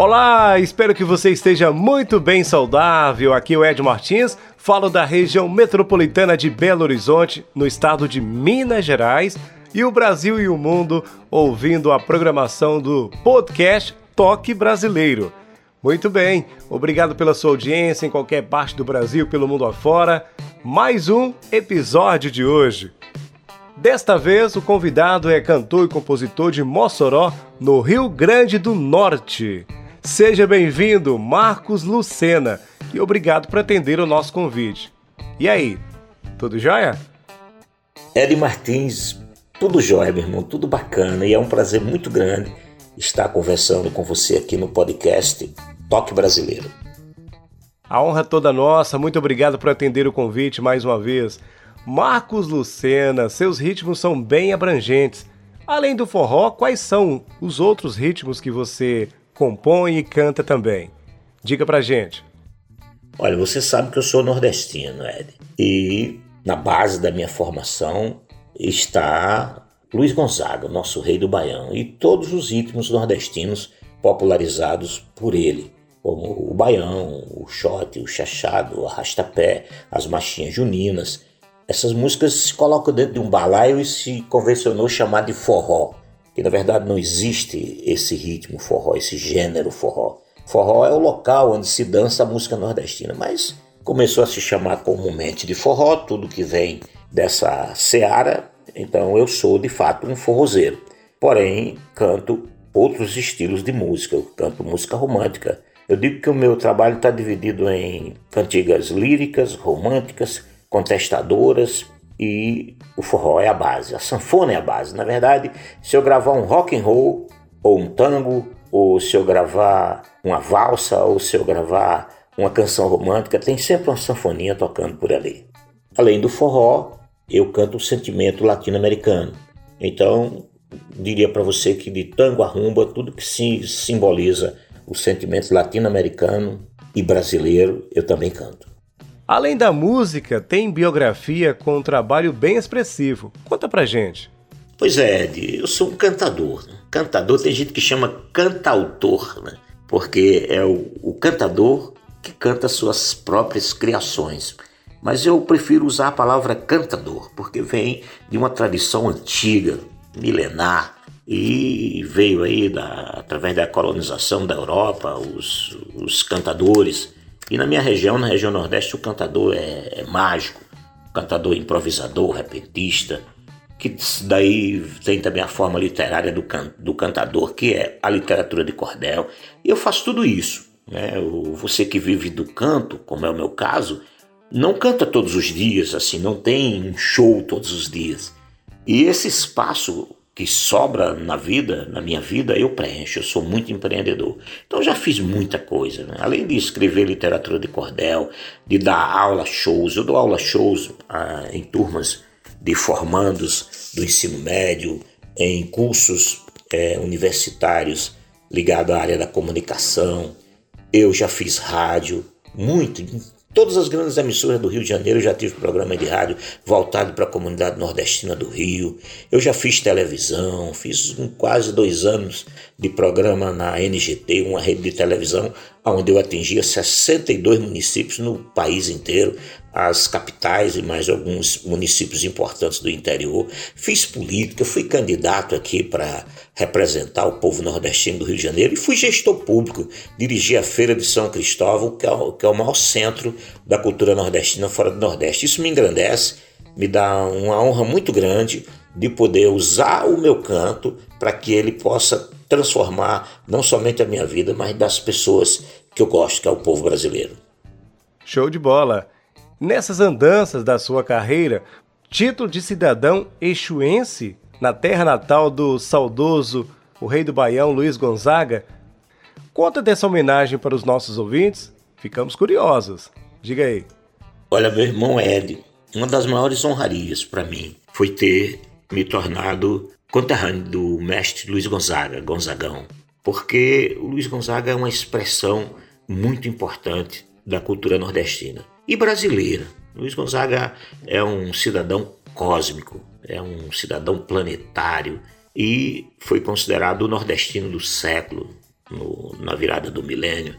Olá, espero que você esteja muito bem saudável. Aqui é o Ed Martins, falo da região metropolitana de Belo Horizonte, no estado de Minas Gerais, e o Brasil e o mundo ouvindo a programação do podcast Toque Brasileiro. Muito bem, obrigado pela sua audiência em qualquer parte do Brasil, pelo mundo afora. Mais um episódio de hoje. Desta vez, o convidado é cantor e compositor de Mossoró, no Rio Grande do Norte. Seja bem-vindo, Marcos Lucena, e obrigado por atender o nosso convite. E aí, tudo jóia? Ed Martins, tudo jóia, meu irmão, tudo bacana, e é um prazer muito grande estar conversando com você aqui no podcast Toque Brasileiro. A honra é toda nossa, muito obrigado por atender o convite mais uma vez. Marcos Lucena, seus ritmos são bem abrangentes. Além do forró, quais são os outros ritmos que você compõe e canta também. Diga pra gente. Olha, você sabe que eu sou nordestino, Ed. E na base da minha formação está Luiz Gonzaga, nosso rei do baião, e todos os ritmos nordestinos popularizados por ele, como o baião, o xote, o chachado, o arrastapé, as machinhas juninas. Essas músicas se colocam dentro de um balaio e se convencionou chamar de forró que na verdade não existe esse ritmo forró, esse gênero forró. Forró é o local onde se dança a música nordestina, mas começou a se chamar comumente de forró, tudo que vem dessa seara, então eu sou de fato um forrozeiro. Porém, canto outros estilos de música, eu canto música romântica. Eu digo que o meu trabalho está dividido em cantigas líricas, românticas, contestadoras e o forró é a base, a sanfona é a base. Na verdade, se eu gravar um rock and roll ou um tango, ou se eu gravar uma valsa, ou se eu gravar uma canção romântica, tem sempre uma sanfoninha tocando por ali. Além do forró, eu canto o sentimento latino-americano. Então, diria para você que de tango a rumba, tudo que se simboliza o sentimento latino-americano e brasileiro, eu também canto. Além da música, tem biografia com um trabalho bem expressivo. Conta pra gente. Pois é, Ed, eu sou um cantador. Né? Cantador tem gente que chama cantautor, né? porque é o, o cantador que canta suas próprias criações. Mas eu prefiro usar a palavra cantador, porque vem de uma tradição antiga, milenar, e veio aí da, através da colonização da Europa, os, os cantadores e na minha região, na região Nordeste, o cantador é, é mágico, cantador improvisador, repentista, que daí tem também a forma literária do, can, do cantador, que é a literatura de cordel. E eu faço tudo isso. Né? O, você que vive do canto, como é o meu caso, não canta todos os dias, assim, não tem um show todos os dias. E esse espaço que sobra na vida, na minha vida, eu preencho. Eu sou muito empreendedor. Então já fiz muita coisa. Né? Além de escrever literatura de cordel, de dar aula shows, eu dou aula shows ah, em turmas de formandos do ensino médio, em cursos eh, universitários ligados à área da comunicação. Eu já fiz rádio, muito, Todas as grandes emissoras do Rio de Janeiro eu já tive programa de rádio voltado para a comunidade nordestina do Rio. Eu já fiz televisão, fiz quase dois anos de programa na NGT, uma rede de televisão, onde eu atingia 62 municípios no país inteiro, as capitais e mais alguns municípios importantes do interior. Fiz política, fui candidato aqui para representar o povo nordestino do Rio de Janeiro e fui gestor público, dirigi a Feira de São Cristóvão, que é o, que é o maior centro da cultura nordestina fora do Nordeste. Isso me engrandece, me dá uma honra muito grande de poder usar o meu canto para que ele possa transformar não somente a minha vida, mas das pessoas que eu gosto, que é o povo brasileiro. Show de bola! Nessas andanças da sua carreira, título de cidadão exuense na terra natal do saudoso o rei do Baião Luiz Gonzaga, conta dessa homenagem para os nossos ouvintes? Ficamos curiosos. Diga aí. Olha, meu irmão Ed, uma das maiores honrarias para mim foi ter me tornado conterrâneo do mestre Luiz Gonzaga, Gonzagão, porque o Luiz Gonzaga é uma expressão muito importante da cultura nordestina e brasileira. Luiz Gonzaga é um cidadão cósmico, é um cidadão planetário e foi considerado o nordestino do século, no, na virada do milênio.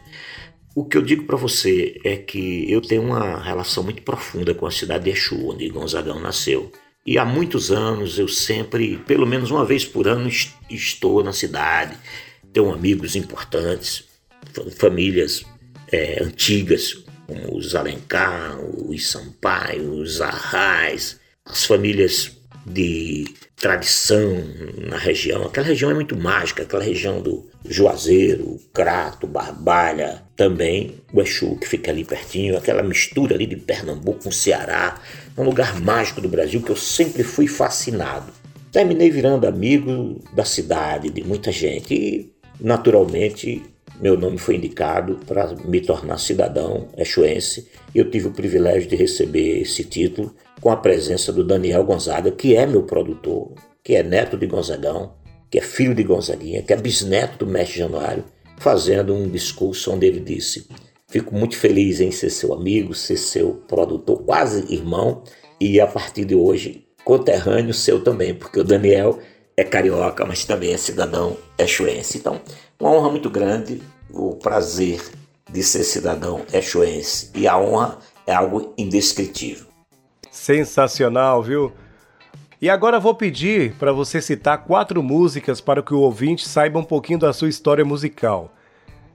O que eu digo para você é que eu tenho uma relação muito profunda com a cidade de Exu, onde Gonzagão nasceu. E há muitos anos eu sempre, pelo menos uma vez por ano, estou na cidade. Tenho amigos importantes, famílias é, antigas, como os Alencar, os Sampaio, os Arrais, as famílias de tradição na região. Aquela região é muito mágica, aquela região do Juazeiro, Crato, Barbalha, também o Exu que fica ali pertinho, aquela mistura ali de Pernambuco com Ceará, um lugar mágico do Brasil que eu sempre fui fascinado. Terminei virando amigo da cidade, de muita gente e, naturalmente, meu nome foi indicado para me tornar cidadão exuense eu tive o privilégio de receber esse título com a presença do Daniel Gonzaga, que é meu produtor, que é neto de Gonzagão, que é filho de Gonzaguinha, que é bisneto do mestre Januário, fazendo um discurso onde ele disse: Fico muito feliz em ser seu amigo, ser seu produtor, quase irmão, e a partir de hoje, conterrâneo seu também, porque o Daniel é carioca, mas também é cidadão exuense. Então, uma honra muito grande, o prazer de ser cidadão exuense e a honra é algo indescritível. Sensacional, viu? E agora vou pedir para você citar quatro músicas para que o ouvinte saiba um pouquinho da sua história musical.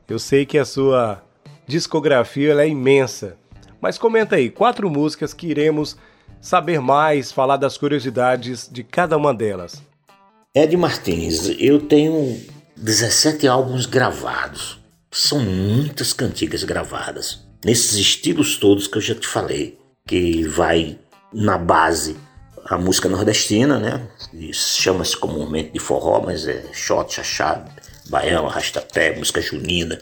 Eu sei que a sua discografia é imensa, mas comenta aí quatro músicas que iremos saber mais, falar das curiosidades de cada uma delas. Ed Martins, eu tenho 17 álbuns gravados. São muitas cantigas gravadas. Nesses estilos todos que eu já te falei, que vai na base a música nordestina, né? Chama-se comumente de forró, mas é shot, chachado, baião, arrastapé, música junina.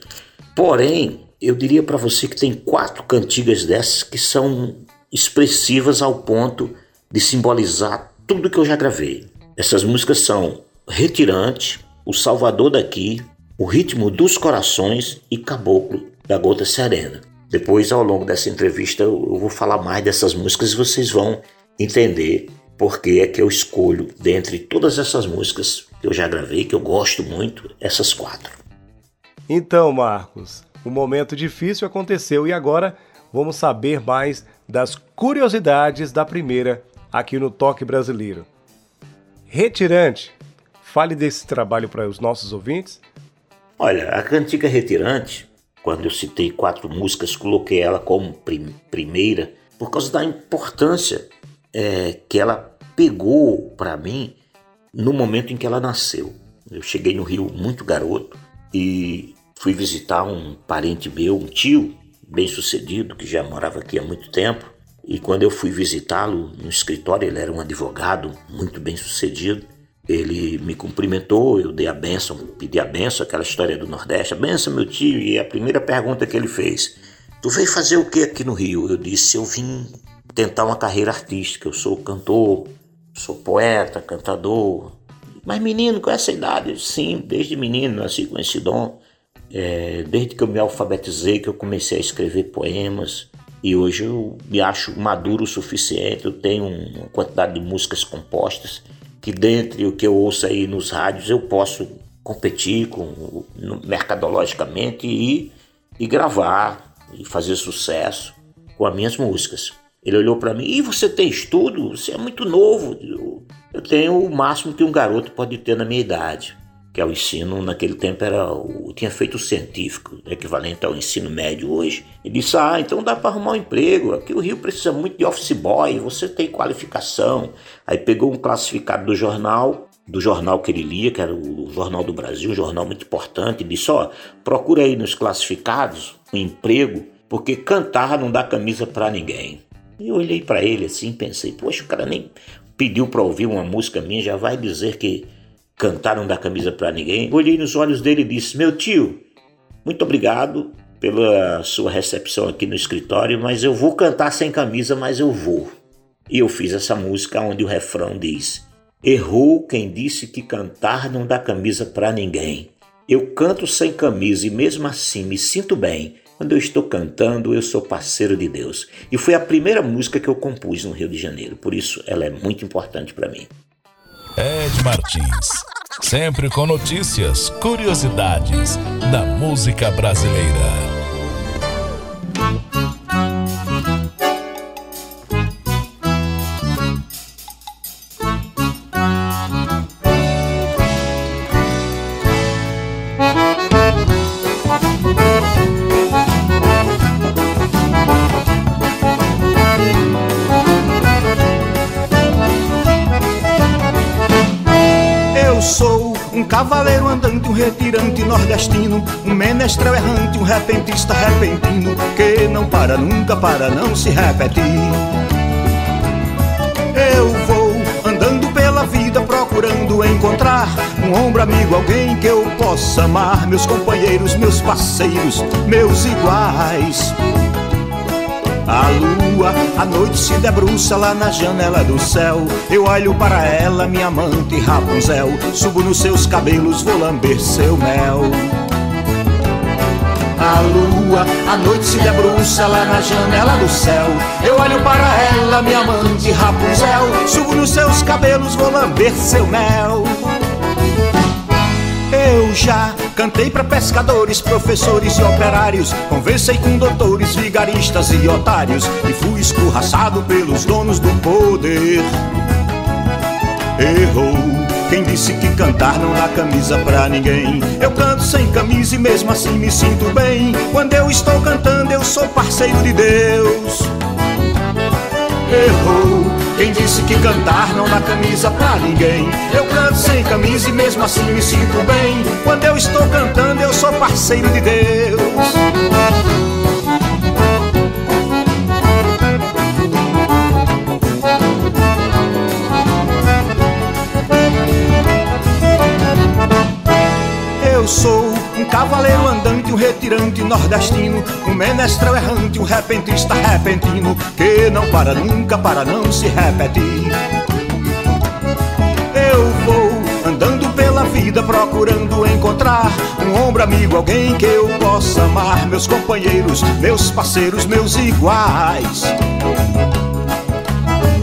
Porém, eu diria para você que tem quatro cantigas dessas que são expressivas ao ponto de simbolizar tudo que eu já gravei. Essas músicas são Retirante, O Salvador daqui, O Ritmo dos Corações e Caboclo da Gota Serena. Depois, ao longo dessa entrevista, eu vou falar mais dessas músicas e vocês vão entender por que é que eu escolho, dentre todas essas músicas que eu já gravei, que eu gosto muito, essas quatro. Então, Marcos, o um momento difícil aconteceu e agora vamos saber mais das curiosidades da primeira aqui no Toque Brasileiro. Retirante, fale desse trabalho para os nossos ouvintes. Olha, a cantiga Retirante quando eu citei quatro músicas, coloquei ela como prim primeira por causa da importância é, que ela pegou para mim no momento em que ela nasceu. Eu cheguei no Rio muito garoto e fui visitar um parente meu, um tio bem sucedido que já morava aqui há muito tempo. E quando eu fui visitá-lo no escritório, ele era um advogado muito bem sucedido. Ele me cumprimentou, eu dei a benção, pedi a benção, aquela história do Nordeste. A benção, meu tio, e a primeira pergunta que ele fez: Tu veio fazer o que aqui no Rio? Eu disse: Eu vim tentar uma carreira artística. Eu sou cantor, sou poeta, cantador. Mas menino, com essa idade, sim, desde menino nasci com esse dom. É, desde que eu me alfabetizei, que eu comecei a escrever poemas. E hoje eu me acho maduro o suficiente. Eu tenho uma quantidade de músicas compostas que dentre o que eu ouço aí nos rádios eu posso competir com mercadologicamente e, e gravar e fazer sucesso com as minhas músicas. Ele olhou para mim, e você tem estudo? Você é muito novo. Eu, tenho o máximo que um garoto pode ter na minha idade que é o ensino, naquele tempo era o, tinha feito o científico, equivalente ao ensino médio hoje. E disse: Ah, então dá para arrumar um emprego. Aqui o Rio precisa muito de office boy, você tem qualificação. Aí pegou um classificado do jornal, do jornal que ele lia, que era o Jornal do Brasil, um jornal muito importante, e disse: Ó, oh, procura aí nos classificados um emprego, porque cantar não dá camisa para ninguém. E eu olhei para ele assim, pensei: Poxa, o cara nem pediu para ouvir uma música minha, já vai dizer que cantar não dá camisa para ninguém. Olhei nos olhos dele e disse: Meu tio, muito obrigado, pela sua recepção aqui no escritório, mas eu vou cantar sem camisa, mas eu vou. E eu fiz essa música onde o refrão diz: Errou quem disse que cantar não dá camisa para ninguém. Eu canto sem camisa e mesmo assim me sinto bem. Quando eu estou cantando, eu sou parceiro de Deus. E foi a primeira música que eu compus no Rio de Janeiro, por isso ela é muito importante para mim. Ed Martins, sempre com notícias, curiosidades da música brasileira. Nordestino, um menestrel errante, um repentista repentino, que não para nunca para não se repetir. Eu vou andando pela vida procurando encontrar um ombro amigo, alguém que eu possa amar, meus companheiros, meus parceiros, meus iguais. A lua, a noite se debruça lá na janela do céu. Eu olho para ela, minha amante Rapunzel. Subo nos seus cabelos, vou lamber seu mel. A lua, a noite se debruça lá na janela do céu. Eu olho para ela, minha amante Rapunzel. Subo nos seus cabelos, vou lamber seu mel. Já cantei para pescadores, professores e operários. Conversei com doutores, vigaristas e otários. E fui escorraçado pelos donos do poder. Errou. Quem disse que cantar não dá camisa pra ninguém? Eu canto sem camisa e mesmo assim me sinto bem. Quando eu estou cantando, eu sou parceiro de Deus. Errou. Quem disse que cantar não dá camisa pra ninguém? Eu canto sem camisa e mesmo assim me sinto bem. Quando eu estou cantando, eu sou parceiro de Deus. Eu sou cavaleiro andante, um retirante nordestino, um menestrel errante, um repentista repentino, que não para nunca para não se repetir. Eu vou andando pela vida procurando encontrar um ombro amigo, alguém que eu possa amar, meus companheiros, meus parceiros, meus iguais.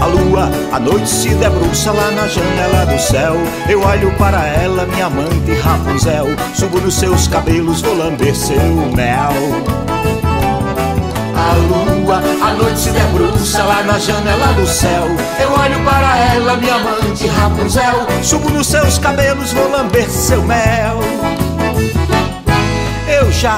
A lua, a noite se debruça lá na janela do céu. Eu olho para ela, minha amante Rapunzel. Subo nos seus cabelos, vou lamber seu mel. A lua, a noite se debruça lá na janela do céu. Eu olho para ela, minha amante Rapunzel. Subo nos seus cabelos, vou lamber seu mel. Eu já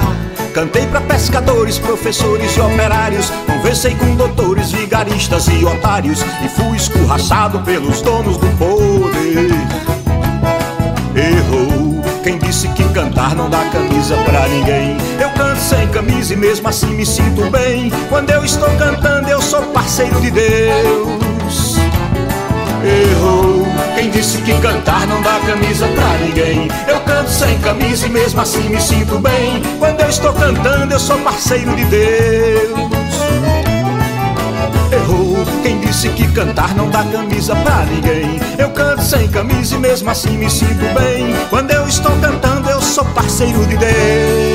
Cantei para pescadores, professores e operários. Conversei com doutores, vigaristas e otários. E fui escorraçado pelos donos do poder. Errou. Quem disse que cantar não dá camisa pra ninguém? Eu canto sem camisa e mesmo assim me sinto bem. Quando eu estou cantando, eu sou parceiro de Deus. Errou. Quem disse que cantar não dá camisa pra ninguém? Eu canto sem camisa e mesmo assim me sinto bem. Quando eu estou cantando, eu sou parceiro de Deus. Errou. Quem disse que cantar não dá camisa pra ninguém? Eu canto sem camisa e mesmo assim me sinto bem. Quando eu estou cantando, eu sou parceiro de Deus.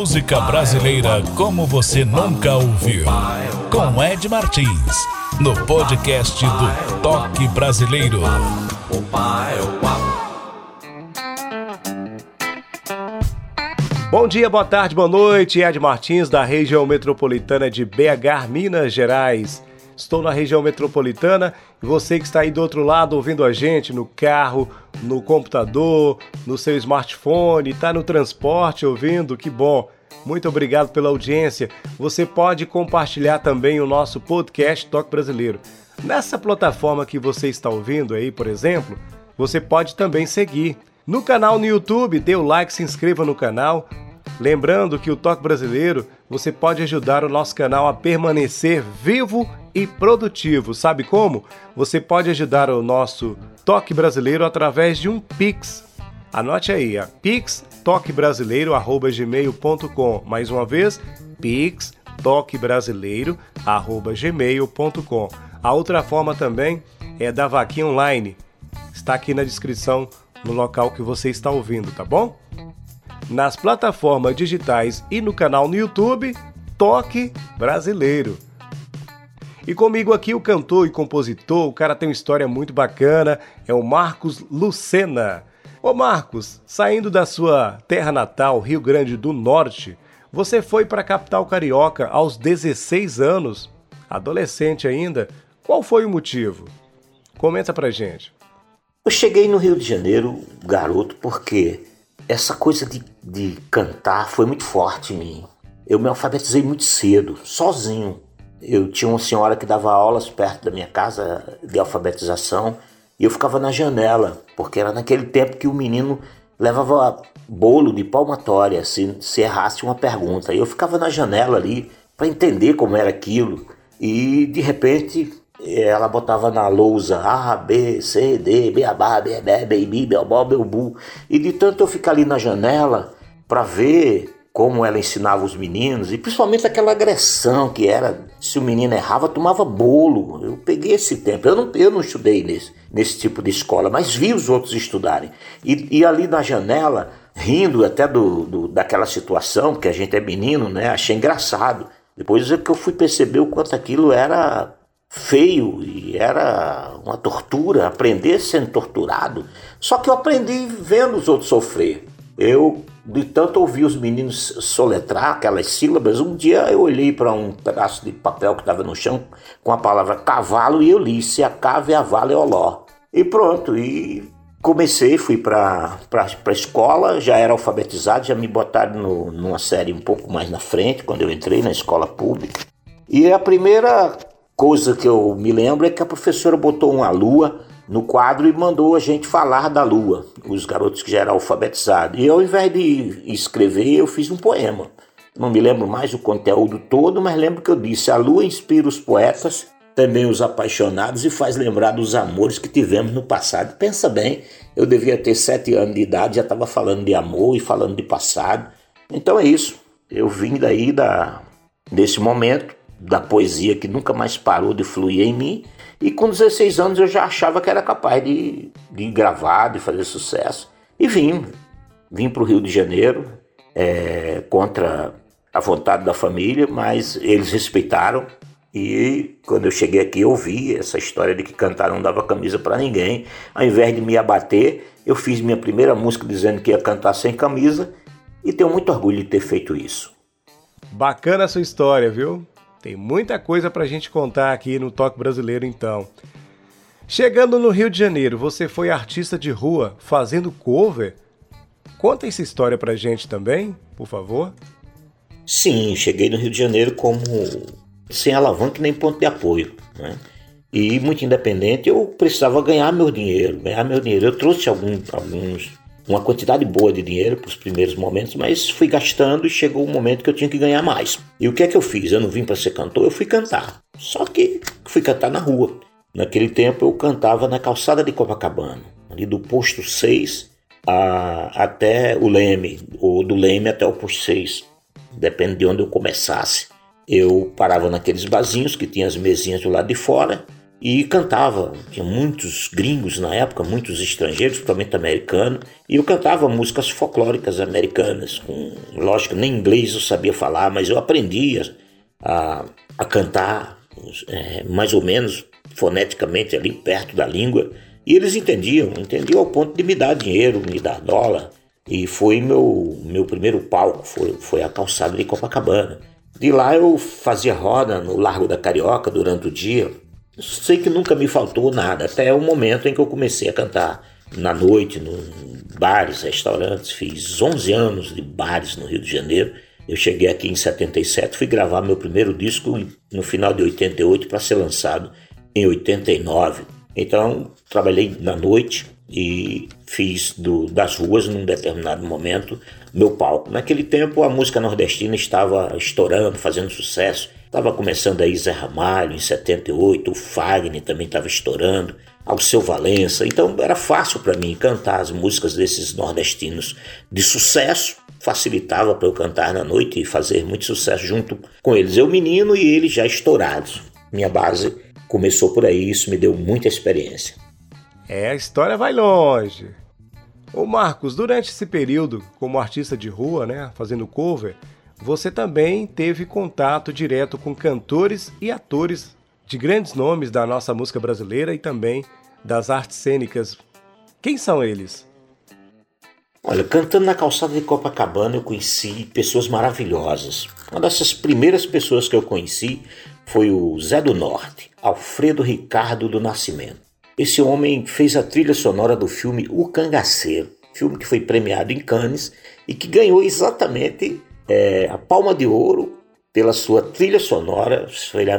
Música brasileira como você nunca ouviu. Com Ed Martins, no podcast do Toque Brasileiro. Bom dia, boa tarde, boa noite. Ed Martins, da região metropolitana de BH, Minas Gerais. Estou na região metropolitana e você que está aí do outro lado ouvindo a gente no carro, no computador, no seu smartphone, está no transporte ouvindo, que bom. Muito obrigado pela audiência. Você pode compartilhar também o nosso podcast Toque Brasileiro. Nessa plataforma que você está ouvindo aí, por exemplo, você pode também seguir. No canal no YouTube, dê o like, se inscreva no canal, Lembrando que o Toque Brasileiro você pode ajudar o nosso canal a permanecer vivo e produtivo. Sabe como? Você pode ajudar o nosso Toque Brasileiro através de um Pix. Anote aí, a pixtoquebrasileiro@gmail.com. Mais uma vez, pixtoquebrasileiro@gmail.com. A outra forma também é da vaquinha online. Está aqui na descrição no local que você está ouvindo, tá bom? Nas plataformas digitais e no canal no YouTube Toque Brasileiro. E comigo aqui o cantor e compositor, o cara tem uma história muito bacana, é o Marcos Lucena. Ô Marcos, saindo da sua terra natal, Rio Grande do Norte, você foi para a capital carioca aos 16 anos, adolescente ainda. Qual foi o motivo? Comenta pra gente. Eu cheguei no Rio de Janeiro, garoto, porque essa coisa de, de cantar foi muito forte em mim. Eu me alfabetizei muito cedo, sozinho. Eu tinha uma senhora que dava aulas perto da minha casa de alfabetização e eu ficava na janela, porque era naquele tempo que o menino levava bolo de palmatória se, se errasse uma pergunta. E eu ficava na janela ali para entender como era aquilo. E de repente ela botava na lousa A, B, C, D, Beabá, Beabé, Beibi, Belbó, Belbu. E de tanto eu ficar ali na janela para ver como ela ensinava os meninos, e principalmente aquela agressão que era, se o menino errava, tomava bolo. Eu peguei esse tempo. Eu não, eu não estudei nesse, nesse tipo de escola, mas vi os outros estudarem. E, e ali na janela, rindo até do, do, daquela situação, porque a gente é menino, né? Achei engraçado. Depois é que eu fui perceber o quanto aquilo era feio e era uma tortura, aprender sendo torturado. Só que eu aprendi vendo os outros sofrer. Eu, de tanto ouvir os meninos soletrar aquelas sílabas, um dia eu olhei para um pedaço de papel que estava no chão com a palavra cavalo e eu li: se a cave a vale oló. E pronto, e comecei, fui para a escola, já era alfabetizado, já me botaram no, numa série um pouco mais na frente, quando eu entrei na escola pública. E a primeira coisa que eu me lembro é que a professora botou uma lua no quadro e mandou a gente falar da lua, os garotos que já eram alfabetizados. E ao invés de escrever, eu fiz um poema. Não me lembro mais o conteúdo todo, mas lembro que eu disse: A lua inspira os poetas, também os apaixonados, e faz lembrar dos amores que tivemos no passado. Pensa bem, eu devia ter sete anos de idade, já estava falando de amor e falando de passado. Então é isso. Eu vim daí da, desse momento da poesia que nunca mais parou de fluir em mim. E com 16 anos eu já achava que era capaz de, de gravar, de fazer sucesso. E vim. Vim para o Rio de Janeiro é, contra a vontade da família, mas eles respeitaram. E quando eu cheguei aqui, eu ouvi essa história de que cantar não dava camisa para ninguém. Ao invés de me abater, eu fiz minha primeira música dizendo que ia cantar sem camisa e tenho muito orgulho de ter feito isso. Bacana a sua história, viu? Tem muita coisa para a gente contar aqui no Toque Brasileiro, então. Chegando no Rio de Janeiro, você foi artista de rua fazendo cover? Conta essa história pra gente também, por favor. Sim, cheguei no Rio de Janeiro como sem alavanca nem ponto de apoio, né? E muito independente, eu precisava ganhar meu dinheiro, ganhar meu dinheiro. Eu trouxe algum, alguns uma quantidade boa de dinheiro para os primeiros momentos, mas fui gastando e chegou o um momento que eu tinha que ganhar mais. E o que é que eu fiz? Eu não vim para ser cantor, eu fui cantar. Só que fui cantar na rua. Naquele tempo eu cantava na calçada de Copacabana, ali do posto 6 a, até o Leme, ou do Leme até o posto 6, depende de onde eu começasse. Eu parava naqueles barzinhos que tinha as mesinhas do lado de fora e cantava. Tinha muitos gringos na época, muitos estrangeiros, principalmente americanos, e eu cantava músicas folclóricas americanas. Com, lógico, nem inglês eu sabia falar, mas eu aprendia a, a cantar é, mais ou menos foneticamente ali perto da língua. E eles entendiam, entendiam ao ponto de me dar dinheiro, me dar dólar. E foi meu, meu primeiro palco, foi, foi a calçada de Copacabana. De lá eu fazia roda no Largo da Carioca durante o dia, Sei que nunca me faltou nada, até o momento em que eu comecei a cantar na noite, no bares, restaurantes. Fiz 11 anos de bares no Rio de Janeiro. Eu cheguei aqui em 77, fui gravar meu primeiro disco no final de 88 para ser lançado em 89. Então, trabalhei na noite, e fiz do, das ruas, num determinado momento, meu palco. Naquele tempo, a música nordestina estava estourando, fazendo sucesso. Estava começando aí Zé Ramalho, em 78, o Fagner também estava estourando, Alceu Valença. Então era fácil para mim cantar as músicas desses nordestinos de sucesso. Facilitava para eu cantar na noite e fazer muito sucesso junto com eles. Eu menino e eles já estourados. Minha base começou por aí, isso me deu muita experiência. É, a história vai longe. Ô Marcos, durante esse período, como artista de rua, né, fazendo cover, você também teve contato direto com cantores e atores de grandes nomes da nossa música brasileira e também das artes cênicas. Quem são eles? Olha, cantando na calçada de Copacabana eu conheci pessoas maravilhosas. Uma dessas primeiras pessoas que eu conheci foi o Zé do Norte, Alfredo Ricardo do Nascimento. Esse homem fez a trilha sonora do filme O Cangaceiro, filme que foi premiado em Cannes e que ganhou exatamente é, a Palma de Ouro pela sua trilha sonora,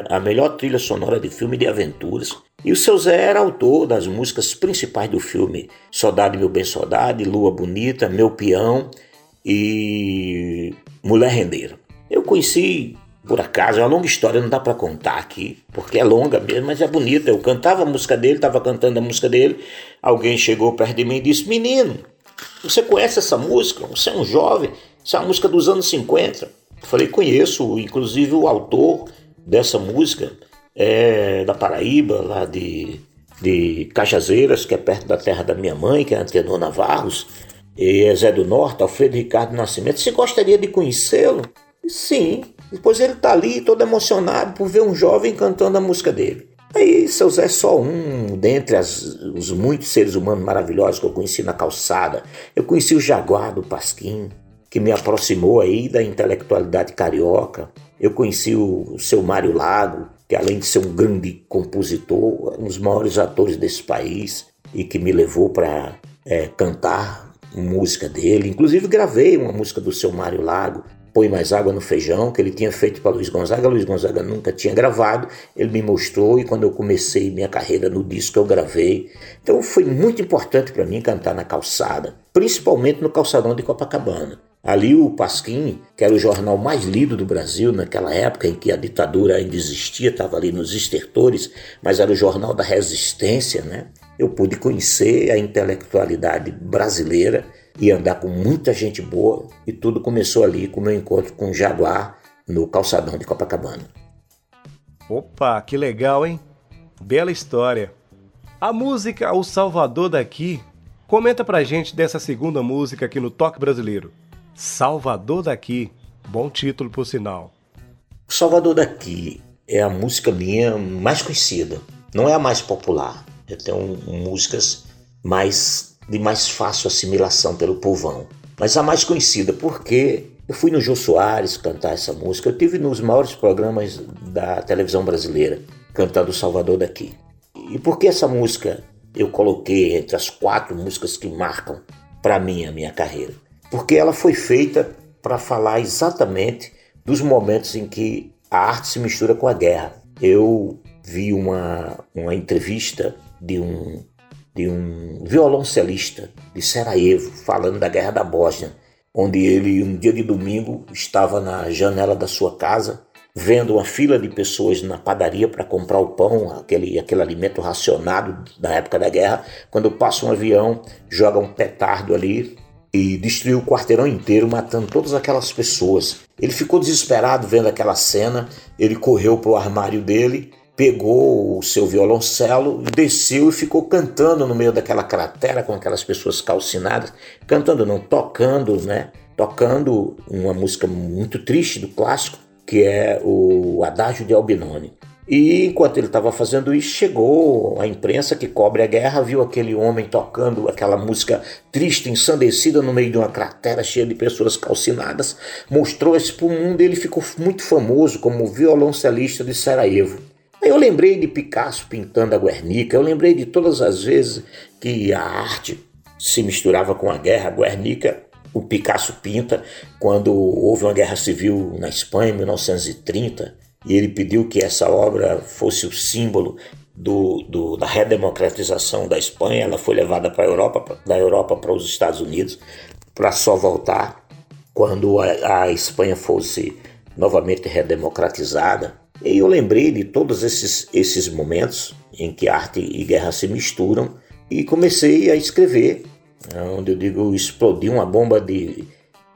a melhor trilha sonora de filme de aventuras. E o seu Zé era autor das músicas principais do filme Soldado Meu Bem Soldado, Lua Bonita, Meu Peão e Mulher Rendeira. Eu conheci por acaso, é uma longa história, não dá para contar aqui, porque é longa mesmo, mas é bonita. Eu cantava a música dele, estava cantando a música dele, alguém chegou perto de mim e disse: Menino, você conhece essa música? Você é um jovem, isso é uma música dos anos 50. Eu falei: Conheço, inclusive o autor dessa música é da Paraíba, lá de, de Cajazeiras, que é perto da terra da minha mãe, que é Antenor Navarros, e é Zé do Norte, Alfredo Ricardo Nascimento. Você gostaria de conhecê-lo? Sim, depois ele tá ali todo emocionado por ver um jovem cantando a música dele. Aí seu Zé é só um dentre as, os muitos seres humanos maravilhosos que eu conheci na calçada. Eu conheci o Jaguar do Pasquim, que me aproximou aí da intelectualidade carioca. Eu conheci o, o seu Mário Lago, que além de ser um grande compositor, um dos maiores atores desse país e que me levou para é, cantar música dele. Inclusive gravei uma música do seu Mário Lago Põe Mais Água no Feijão, que ele tinha feito para Luiz Gonzaga. Luiz Gonzaga nunca tinha gravado, ele me mostrou e quando eu comecei minha carreira no disco eu gravei. Então foi muito importante para mim cantar na calçada, principalmente no calçadão de Copacabana. Ali o Pasquim, que era o jornal mais lido do Brasil naquela época em que a ditadura ainda existia, estava ali nos estertores, mas era o jornal da resistência, né? Eu pude conhecer a intelectualidade brasileira e andar com muita gente boa e tudo começou ali com o meu encontro com o Jaguar no calçadão de Copacabana. Opa, que legal, hein? Bela história. A música O Salvador daqui comenta pra gente dessa segunda música aqui no Toque Brasileiro. Salvador daqui, bom título por sinal. Salvador daqui é a música minha mais conhecida, não é a mais popular. Eu tenho músicas mais de mais fácil assimilação pelo povão. Mas a mais conhecida, porque eu fui no Jô Soares cantar essa música, eu tive nos maiores programas da televisão brasileira cantando Salvador daqui. E por que essa música eu coloquei entre as quatro músicas que marcam para mim a minha carreira? Porque ela foi feita para falar exatamente dos momentos em que a arte se mistura com a guerra. Eu vi uma, uma entrevista de um de um violoncelista de Sarajevo falando da guerra da Bósnia, onde ele, um dia de domingo, estava na janela da sua casa vendo uma fila de pessoas na padaria para comprar o pão, aquele, aquele alimento racionado da época da guerra, quando passa um avião, joga um petardo ali e destruiu o quarteirão inteiro, matando todas aquelas pessoas. Ele ficou desesperado vendo aquela cena, ele correu para o armário dele pegou o seu violoncelo, desceu e ficou cantando no meio daquela cratera com aquelas pessoas calcinadas, cantando não, tocando, né? Tocando uma música muito triste do clássico, que é o Adágio de Albinoni. E enquanto ele estava fazendo isso, chegou a imprensa que cobre a guerra, viu aquele homem tocando aquela música triste, ensandecida no meio de uma cratera cheia de pessoas calcinadas, mostrou isso para o mundo e ele ficou muito famoso como violoncelista de Sarajevo. Eu lembrei de Picasso pintando a Guernica, eu lembrei de todas as vezes que a arte se misturava com a guerra. A Guernica, o Picasso pinta quando houve uma guerra civil na Espanha em 1930 e ele pediu que essa obra fosse o símbolo do, do, da redemocratização da Espanha. Ela foi levada para a Europa, da Europa para os Estados Unidos, para só voltar quando a, a Espanha fosse novamente redemocratizada. E eu lembrei de todos esses, esses momentos em que arte e guerra se misturam e comecei a escrever, onde eu digo explodiu uma bomba de,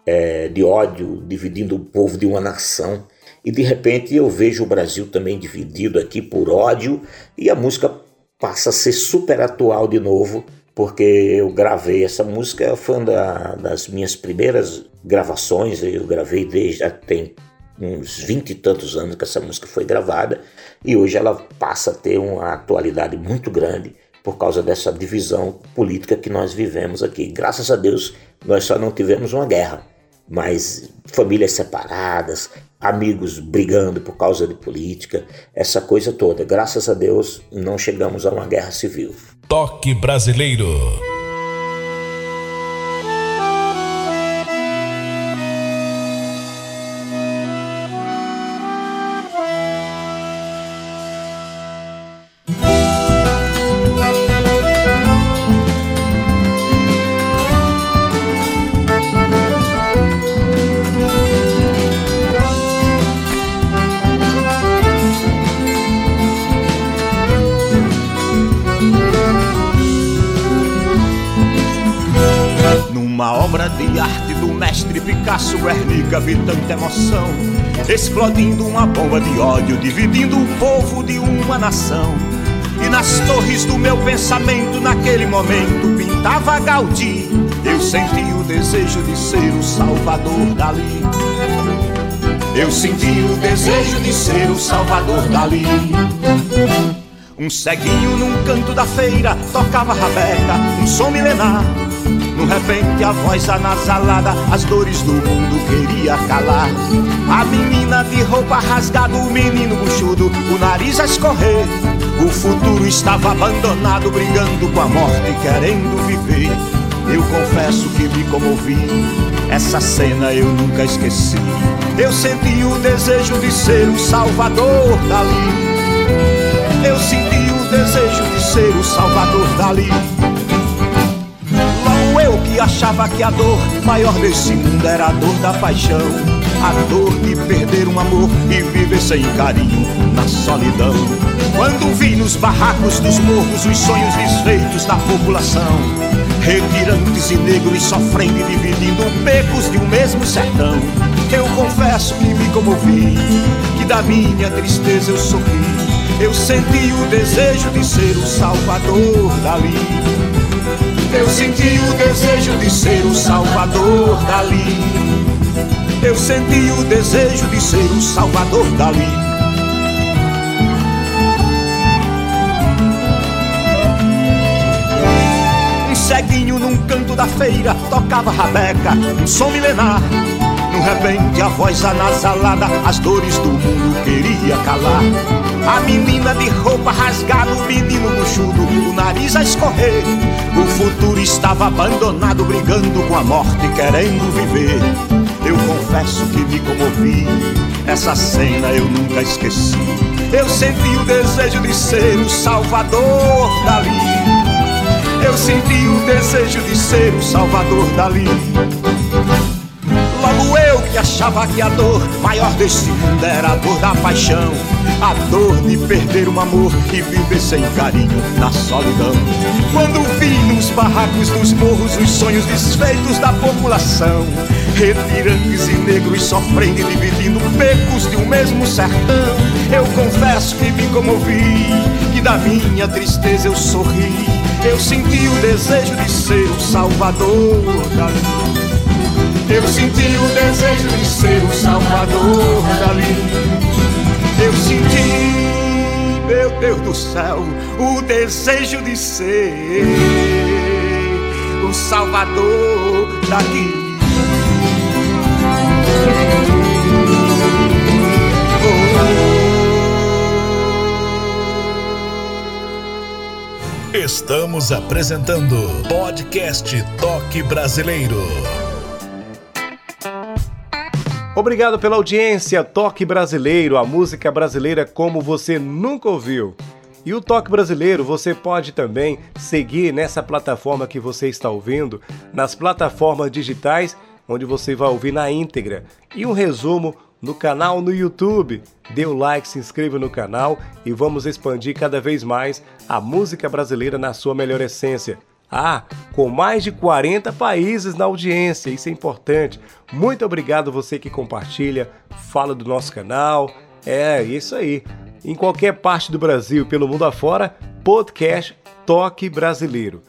é, de ódio dividindo o povo de uma nação. E de repente eu vejo o Brasil também dividido aqui por ódio e a música passa a ser super atual de novo, porque eu gravei essa música, foi uma das minhas primeiras gravações, eu gravei desde já tem uns vinte e tantos anos que essa música foi gravada e hoje ela passa a ter uma atualidade muito grande por causa dessa divisão política que nós vivemos aqui. Graças a Deus, nós só não tivemos uma guerra, mas famílias separadas, amigos brigando por causa de política, essa coisa toda. Graças a Deus, não chegamos a uma guerra civil. Toque brasileiro. Tanta emoção Explodindo uma bomba de ódio Dividindo o povo de uma nação. E nas torres do meu pensamento Naquele momento pintava Gaudí. Eu senti o desejo de ser o salvador dali. Eu senti o desejo de ser o salvador dali. Um ceguinho num canto da feira tocava rabeca, um som milenar no repente a voz anasalada, as dores do mundo queria calar. A menina de roupa rasgada, o menino buchudo, o nariz a escorrer. O futuro estava abandonado, brigando com a morte, querendo viver. Eu confesso que me comovi, essa cena eu nunca esqueci. Eu senti o desejo de ser o salvador dali. Eu senti o desejo de ser o salvador dali que achava que a dor maior desse mundo era a dor da paixão. A dor de perder um amor e viver sem carinho na solidão. Quando vi nos barracos dos morros os sonhos desfeitos da população, retirantes e negros sofrendo e dividindo becos de um mesmo sertão. Eu confesso que me comovi, que da minha tristeza eu sorri. Eu senti o desejo de ser o salvador dali. Eu senti o desejo de ser o salvador dali. Eu senti o desejo de ser o salvador dali. Um ceguinho num canto da feira tocava rabeca, um som milenar. Repente a voz anasalada, as dores do mundo queria calar. A menina de roupa rasgada, o menino buchudo, o nariz a escorrer. O futuro estava abandonado, brigando com a morte, querendo viver. Eu confesso que me comovi, essa cena eu nunca esqueci. Eu senti o desejo de ser o salvador dali. Eu senti o desejo de ser o salvador dali. Logo eu que achava que a dor maior desse mundo era a dor da paixão. A dor de perder um amor e viver sem carinho na solidão. Quando vi nos barracos dos morros os sonhos desfeitos da população. Retirantes e negros sofrendo e dividindo becos de um mesmo sertão. Eu confesso que me comovi, que da minha tristeza eu sorri. Eu senti o desejo de ser o salvador da eu senti o desejo de ser o salvador dali. Eu senti, meu Deus do céu, o desejo de ser o salvador daqui. Estamos apresentando podcast Toque Brasileiro. Obrigado pela audiência, Toque Brasileiro, a música brasileira como você nunca ouviu. E o Toque Brasileiro você pode também seguir nessa plataforma que você está ouvindo, nas plataformas digitais, onde você vai ouvir na íntegra. E um resumo no canal no YouTube. Dê o like, se inscreva no canal e vamos expandir cada vez mais a música brasileira na sua melhor essência. Ah, com mais de 40 países na audiência, isso é importante. Muito obrigado você que compartilha, fala do nosso canal. É, isso aí em qualquer parte do Brasil, pelo mundo afora, podcast Toque Brasileiro.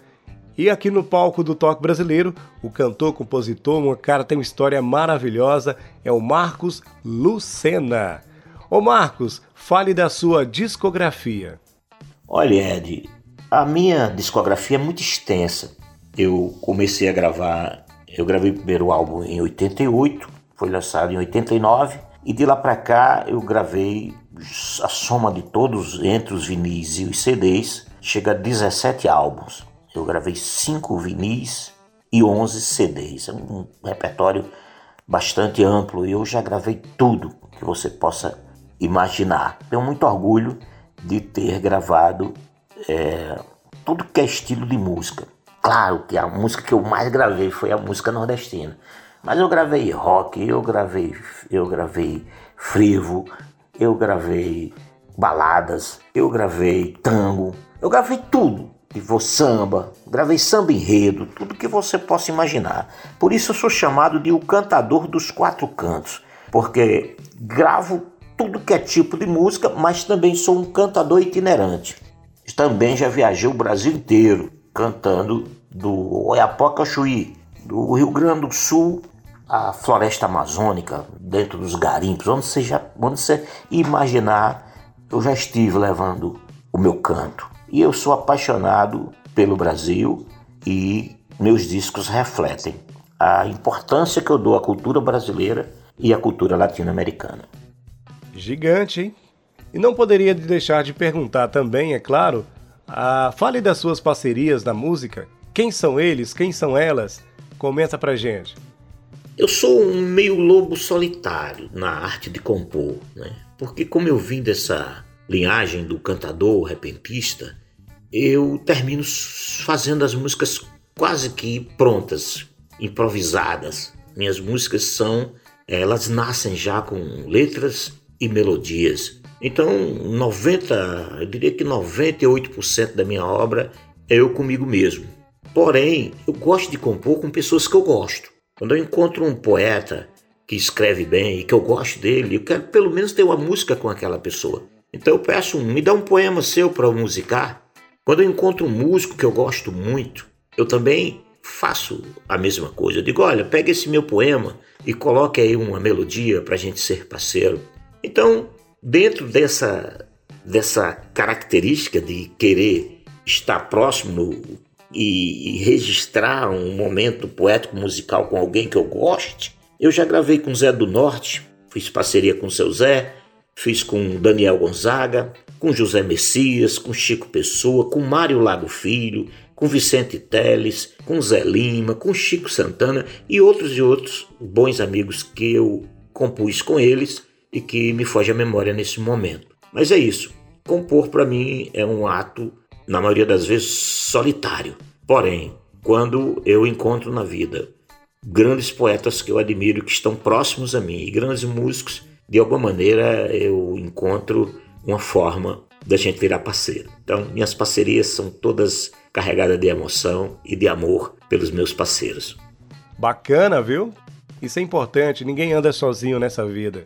E aqui no palco do Toque Brasileiro, o cantor, compositor, um cara tem uma história maravilhosa, é o Marcos Lucena. Ô Marcos, fale da sua discografia. Olha, Ed, a minha discografia é muito extensa. Eu comecei a gravar, eu gravei o primeiro álbum em 88, foi lançado em 89, e de lá para cá eu gravei a soma de todos entre os vinis e os CDs chega a 17 álbuns. Eu gravei 5 vinis e 11 CDs. É um repertório bastante amplo e eu já gravei tudo que você possa imaginar. Tenho muito orgulho de ter gravado é, tudo que é estilo de música. Claro que a música que eu mais gravei foi a música nordestina. Mas eu gravei rock, eu gravei, eu gravei frevo, eu gravei baladas, eu gravei tango, eu gravei tudo. vou samba, gravei samba enredo, tudo que você possa imaginar. Por isso eu sou chamado de o cantador dos quatro cantos, porque gravo tudo que é tipo de música, mas também sou um cantador itinerante. Também já viajei o Brasil inteiro cantando do Oiapoque ao Chuí, do Rio Grande do Sul a floresta amazônica, dentro dos garimpos, onde você, já, onde você imaginar, eu já estive levando o meu canto. E eu sou apaixonado pelo Brasil e meus discos refletem a importância que eu dou à cultura brasileira e à cultura latino-americana. Gigante, hein? E não poderia deixar de perguntar também, é claro, a... fale das suas parcerias na música. Quem são eles? Quem são elas? Comenta pra gente. Eu sou um meio lobo solitário na arte de compor, né? porque como eu vim dessa linhagem do cantador repentista, eu termino fazendo as músicas quase que prontas, improvisadas. Minhas músicas são, elas nascem já com letras e melodias. Então, 90, eu diria que 98% da minha obra é eu comigo mesmo. Porém, eu gosto de compor com pessoas que eu gosto. Quando eu encontro um poeta que escreve bem e que eu gosto dele, eu quero pelo menos ter uma música com aquela pessoa. Então eu peço, me dá um poema seu para eu musicar. Quando eu encontro um músico que eu gosto muito, eu também faço a mesma coisa. Eu digo, olha, pega esse meu poema e coloque aí uma melodia para a gente ser parceiro. Então, dentro dessa, dessa característica de querer estar próximo e, e registrar um momento poético musical com alguém que eu goste. Eu já gravei com Zé do Norte, fiz parceria com o seu Zé, fiz com Daniel Gonzaga, com José Messias, com Chico Pessoa, com Mário Lago Filho, com Vicente Teles, com Zé Lima, com Chico Santana e outros e outros bons amigos que eu compus com eles e que me foge a memória nesse momento. Mas é isso. Compor para mim é um ato na maioria das vezes solitário. Porém, quando eu encontro na vida grandes poetas que eu admiro, que estão próximos a mim, e grandes músicos, de alguma maneira eu encontro uma forma da gente virar parceiro. Então, minhas parcerias são todas carregadas de emoção e de amor pelos meus parceiros. Bacana, viu? Isso é importante, ninguém anda sozinho nessa vida.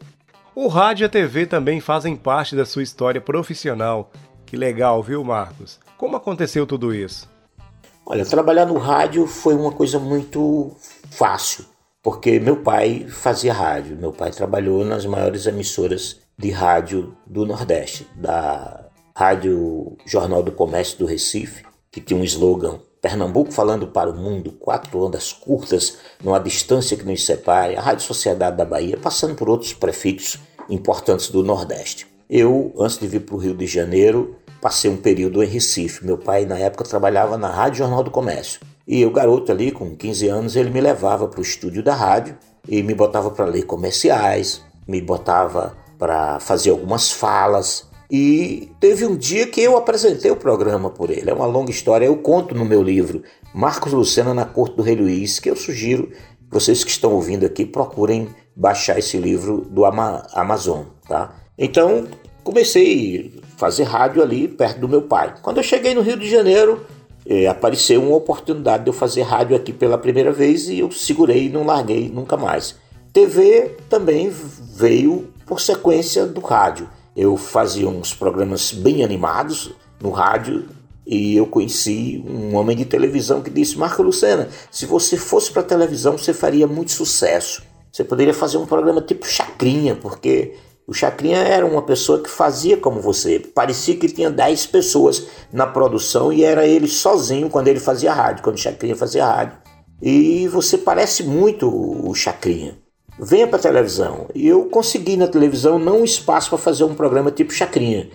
O rádio e a TV também fazem parte da sua história profissional. Que legal, viu, Marcos? Como aconteceu tudo isso? Olha, trabalhar no rádio foi uma coisa muito fácil, porque meu pai fazia rádio. Meu pai trabalhou nas maiores emissoras de rádio do Nordeste, da Rádio Jornal do Comércio do Recife, que tinha um slogan Pernambuco falando para o mundo, quatro ondas curtas, numa distância que nos separe, a Rádio Sociedade da Bahia, passando por outros prefixos importantes do Nordeste. Eu, antes de vir para o Rio de Janeiro, Passei um período em Recife. Meu pai, na época, trabalhava na Rádio Jornal do Comércio. E o garoto ali, com 15 anos, ele me levava para o estúdio da rádio e me botava para ler comerciais, me botava para fazer algumas falas. E teve um dia que eu apresentei o programa por ele. É uma longa história, eu conto no meu livro Marcos Lucena na Corte do Rei Luiz, que eu sugiro vocês que estão ouvindo aqui procurem baixar esse livro do Ama Amazon, tá? Então, comecei a fazer rádio ali perto do meu pai. Quando eu cheguei no Rio de Janeiro, eh, apareceu uma oportunidade de eu fazer rádio aqui pela primeira vez e eu segurei e não larguei nunca mais. TV também veio por sequência do rádio. Eu fazia uns programas bem animados no rádio e eu conheci um homem de televisão que disse: Marco Lucena, se você fosse para televisão, você faria muito sucesso. Você poderia fazer um programa tipo Chacrinha, porque o Chacrinha era uma pessoa que fazia como você. Parecia que tinha 10 pessoas na produção e era ele sozinho quando ele fazia rádio, quando o Chacrinha fazia rádio. E você parece muito o Chacrinha venha para a televisão. E eu consegui na televisão não um espaço para fazer um programa tipo Chacrinha,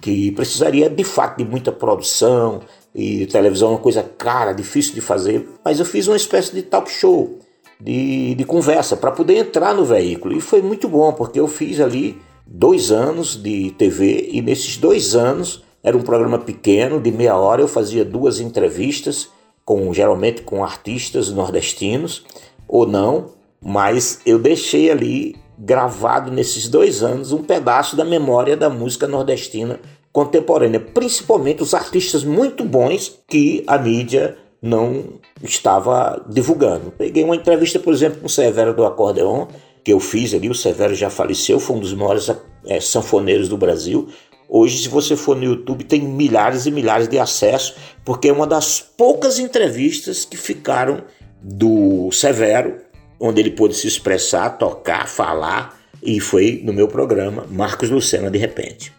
que precisaria de fato de muita produção, e televisão é uma coisa cara, difícil de fazer, mas eu fiz uma espécie de talk show, de, de conversa, para poder entrar no veículo. E foi muito bom, porque eu fiz ali dois anos de TV, e nesses dois anos era um programa pequeno, de meia hora, eu fazia duas entrevistas, com geralmente com artistas nordestinos, ou não, mas eu deixei ali gravado nesses dois anos um pedaço da memória da música nordestina contemporânea, principalmente os artistas muito bons que a mídia não estava divulgando. Peguei uma entrevista, por exemplo, com o Severo do Acordeon, que eu fiz ali, o Severo já faleceu, foi um dos maiores é, sanfoneiros do Brasil. Hoje, se você for no YouTube, tem milhares e milhares de acessos, porque é uma das poucas entrevistas que ficaram do Severo onde ele pôde se expressar, tocar, falar, e foi no meu programa Marcos Lucena de repente.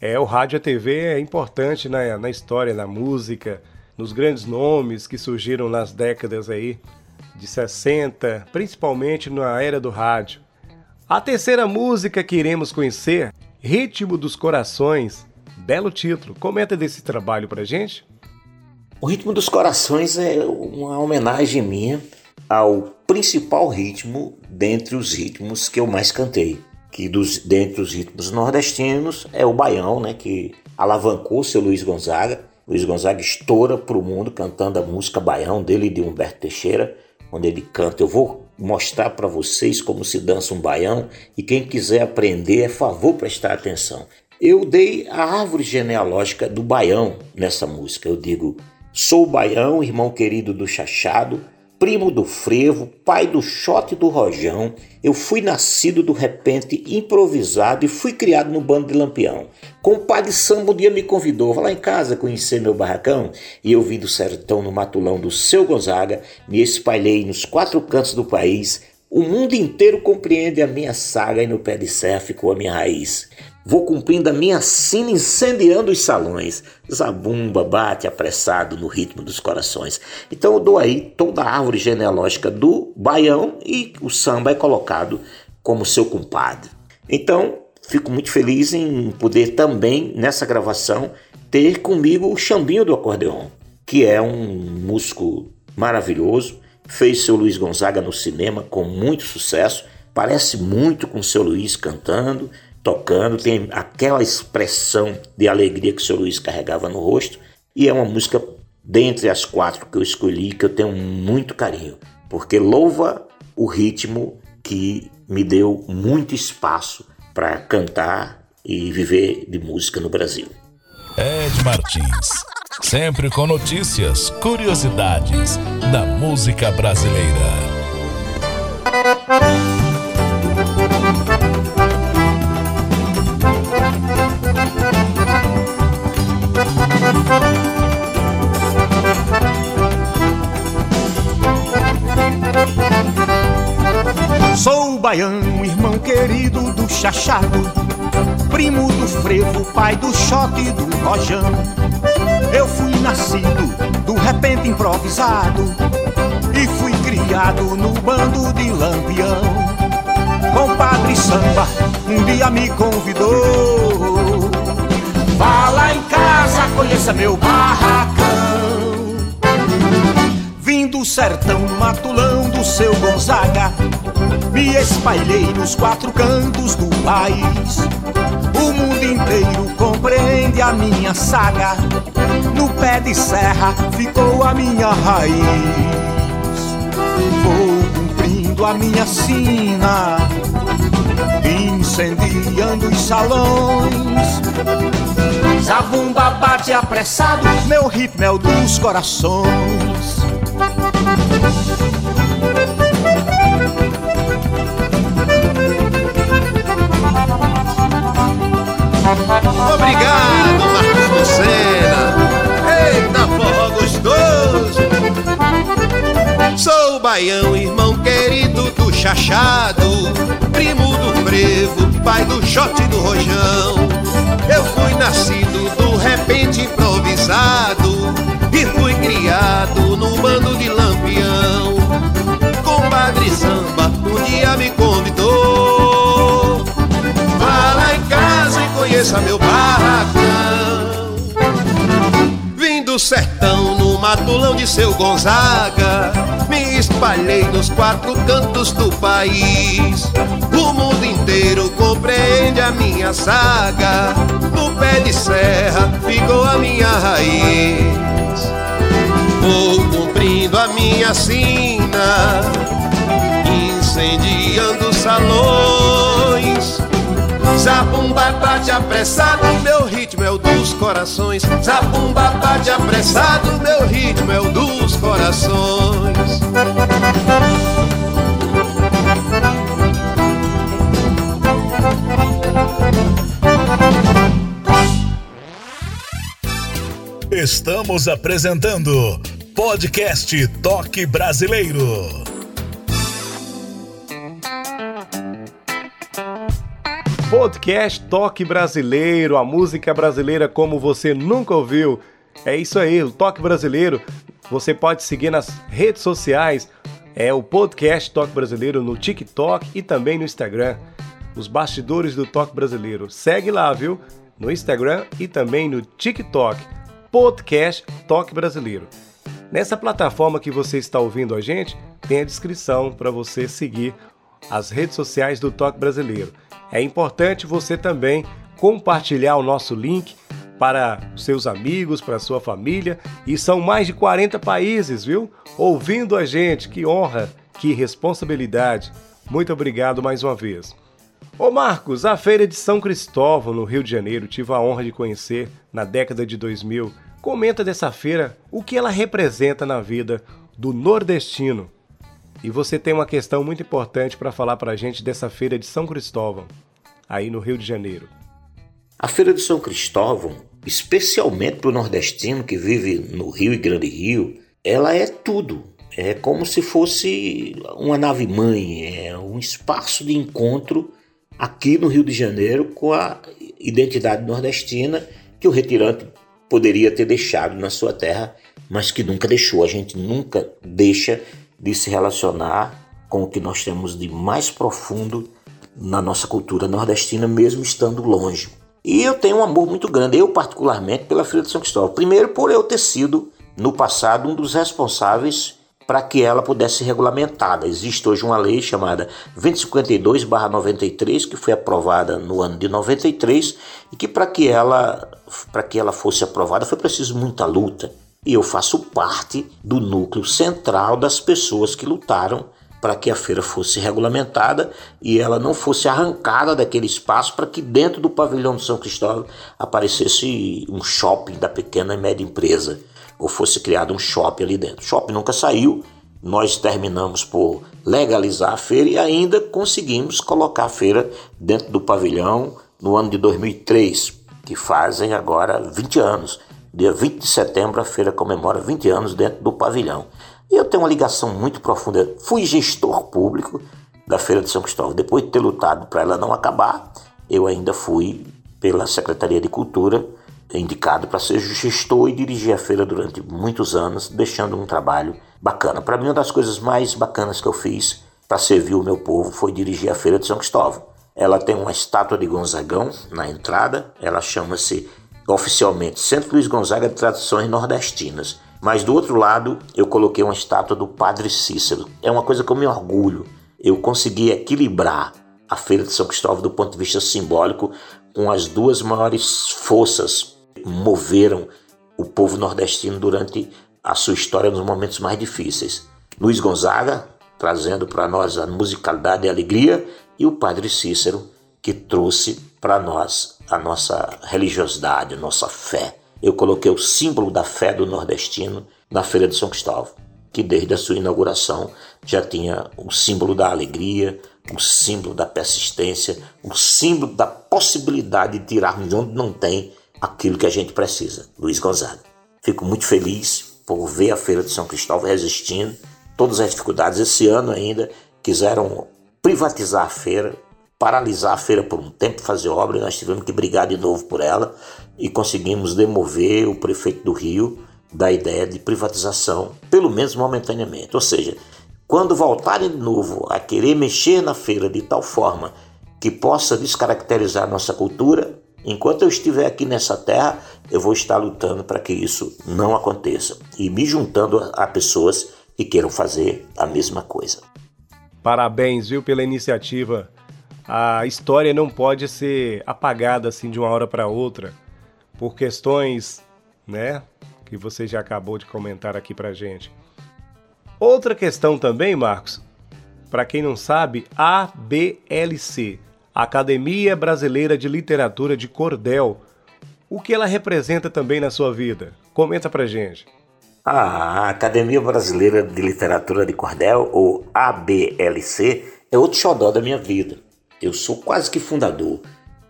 É, o rádio e a TV é importante na, na história, na música, nos grandes nomes que surgiram nas décadas aí de 60, principalmente na era do rádio. A terceira música que iremos conhecer, Ritmo dos Corações, belo título. Comenta desse trabalho pra gente. O Ritmo dos Corações é uma homenagem minha ao principal ritmo dentre os ritmos que eu mais cantei, que dos dentre os ritmos nordestinos é o baião, né, que alavancou seu Luiz Gonzaga. Luiz Gonzaga estoura para o mundo cantando a música Baião dele de Humberto Teixeira, onde ele canta. Eu vou mostrar para vocês como se dança um baião e quem quiser aprender, é favor prestar atenção. Eu dei a árvore genealógica do baião nessa música. Eu digo: sou o baião, irmão querido do Chachado, primo do frevo, pai do shot do rojão, eu fui nascido do repente improvisado e fui criado no bando de lampião. Com o pai de samba um dia me convidou, vá lá em casa conhecer meu barracão, e eu vim do sertão no matulão do seu Gonzaga, me espalhei nos quatro cantos do país, o mundo inteiro compreende a minha saga e no pé de serra ficou a minha raiz. Vou cumprindo a minha sina incendiando os salões. Zabumba bate apressado no ritmo dos corações. Então eu dou aí toda a árvore genealógica do baião e o samba é colocado como seu compadre. Então fico muito feliz em poder também nessa gravação ter comigo o Chambinho do acordeon, que é um músico maravilhoso, fez seu Luiz Gonzaga no cinema com muito sucesso, parece muito com seu Luiz cantando tocando, tem aquela expressão de alegria que o seu Luiz carregava no rosto, e é uma música dentre as quatro que eu escolhi que eu tenho muito carinho, porque louva o ritmo que me deu muito espaço para cantar e viver de música no Brasil. Ed Martins, sempre com notícias, curiosidades da música brasileira. Sou baiano, irmão querido do chachado, primo do frevo, pai do shot e do rojão. Eu fui nascido do repente improvisado e fui criado no bando de lampião. Compadre Samba um dia me convidou Vá lá em casa, conheça meu barracão. Vim do sertão, matulão do seu Gonzaga. Me espalhei nos quatro cantos do país. O mundo inteiro compreende a minha saga. No pé de serra ficou a minha raiz. Vou cumprindo a minha sina, incendiando os salões. Zabumba bate apressado, meu ritmo é o dos corações. Obrigado, Marcos Lucena. Eita, forró gostoso. Sou o baião, irmão querido do chachado. Primo do frevo, pai do shot do rojão. Eu fui nascido do repente improvisado. E fui criado num bando de lampião. Compadre Samba um dia me convidou. Casa e conheça meu barracão. Vim do sertão no matulão de seu Gonzaga. Me espalhei nos quatro cantos do país. O mundo inteiro compreende a minha saga. No pé de serra ficou a minha raiz. Vou cumprindo a minha sina, incendiando salões. Zabumba bate apressado, meu ritmo é o dos corações. Zabumba bate apressado, meu ritmo é o dos corações. Estamos apresentando Podcast Toque Brasileiro. Podcast Toque Brasileiro, a música brasileira como você nunca ouviu. É isso aí, o Toque Brasileiro. Você pode seguir nas redes sociais, é o Podcast Toque Brasileiro no TikTok e também no Instagram. Os bastidores do Toque Brasileiro. Segue lá, viu? No Instagram e também no TikTok. Podcast Toque Brasileiro. Nessa plataforma que você está ouvindo a gente, tem a descrição para você seguir as redes sociais do Toque Brasileiro. É importante você também compartilhar o nosso link para seus amigos, para sua família, e são mais de 40 países, viu? Ouvindo a gente, que honra, que responsabilidade. Muito obrigado mais uma vez. Ô Marcos, a feira de São Cristóvão, no Rio de Janeiro, tive a honra de conhecer na década de 2000. Comenta dessa feira o que ela representa na vida do nordestino. E você tem uma questão muito importante para falar para a gente dessa feira de São Cristóvão, aí no Rio de Janeiro. A Feira de São Cristóvão, especialmente para o nordestino que vive no Rio e Grande Rio, ela é tudo. É como se fosse uma nave-mãe, é um espaço de encontro aqui no Rio de Janeiro com a identidade nordestina que o retirante poderia ter deixado na sua terra, mas que nunca deixou. A gente nunca deixa de se relacionar com o que nós temos de mais profundo na nossa cultura nordestina, mesmo estando longe. E eu tenho um amor muito grande, eu particularmente, pela Feira de São Cristóvão. Primeiro, por eu ter sido, no passado, um dos responsáveis para que ela pudesse ser regulamentada. Existe hoje uma lei chamada 2052/93 que foi aprovada no ano de 93 e que para que ela para que ela fosse aprovada foi preciso muita luta. E eu faço parte do núcleo central das pessoas que lutaram para que a feira fosse regulamentada e ela não fosse arrancada daquele espaço para que dentro do pavilhão de São Cristóvão aparecesse um shopping da pequena e média empresa ou fosse criado um shopping ali dentro. O shopping nunca saiu, nós terminamos por legalizar a feira e ainda conseguimos colocar a feira dentro do pavilhão no ano de 2003, que fazem agora 20 anos. Dia 20 de setembro a feira comemora 20 anos dentro do pavilhão. Eu tenho uma ligação muito profunda. Fui gestor público da Feira de São Cristóvão. Depois de ter lutado para ela não acabar, eu ainda fui pela Secretaria de Cultura indicado para ser gestor e dirigir a feira durante muitos anos, deixando um trabalho bacana. Para mim, uma das coisas mais bacanas que eu fiz para servir o meu povo foi dirigir a feira de São Cristóvão. Ela tem uma estátua de Gonzagão na entrada, ela chama-se oficialmente Centro Luiz Gonzaga de Tradições Nordestinas. Mas do outro lado, eu coloquei uma estátua do Padre Cícero. É uma coisa que eu me orgulho. eu consegui equilibrar a Feira de São Cristóvão do ponto de vista simbólico com as duas maiores forças que moveram o povo nordestino durante a sua história nos momentos mais difíceis. Luiz Gonzaga, trazendo para nós a musicalidade e a alegria, e o Padre Cícero, que trouxe para nós a nossa religiosidade, a nossa fé. Eu coloquei o símbolo da fé do nordestino na Feira de São Cristóvão, que desde a sua inauguração já tinha o símbolo da alegria, o símbolo da persistência, o símbolo da possibilidade de tirarmos de onde não tem aquilo que a gente precisa. Luiz Gonzaga. Fico muito feliz por ver a Feira de São Cristóvão resistindo todas as dificuldades. Esse ano ainda quiseram privatizar a feira, paralisar a feira por um tempo, fazer obra, e nós tivemos que brigar de novo por ela e conseguimos demover o prefeito do Rio da ideia de privatização, pelo menos momentaneamente. Ou seja, quando voltarem de novo a querer mexer na feira de tal forma que possa descaracterizar nossa cultura, enquanto eu estiver aqui nessa terra, eu vou estar lutando para que isso não aconteça e me juntando a pessoas que queiram fazer a mesma coisa. Parabéns, viu, pela iniciativa. A história não pode ser apagada assim de uma hora para outra por questões, né, que você já acabou de comentar aqui pra gente. Outra questão também, Marcos, para quem não sabe, ABLC, Academia Brasileira de Literatura de Cordel. O que ela representa também na sua vida? Comenta pra gente. A Academia Brasileira de Literatura de Cordel, ou ABLC, é outro xodó da minha vida. Eu sou quase que fundador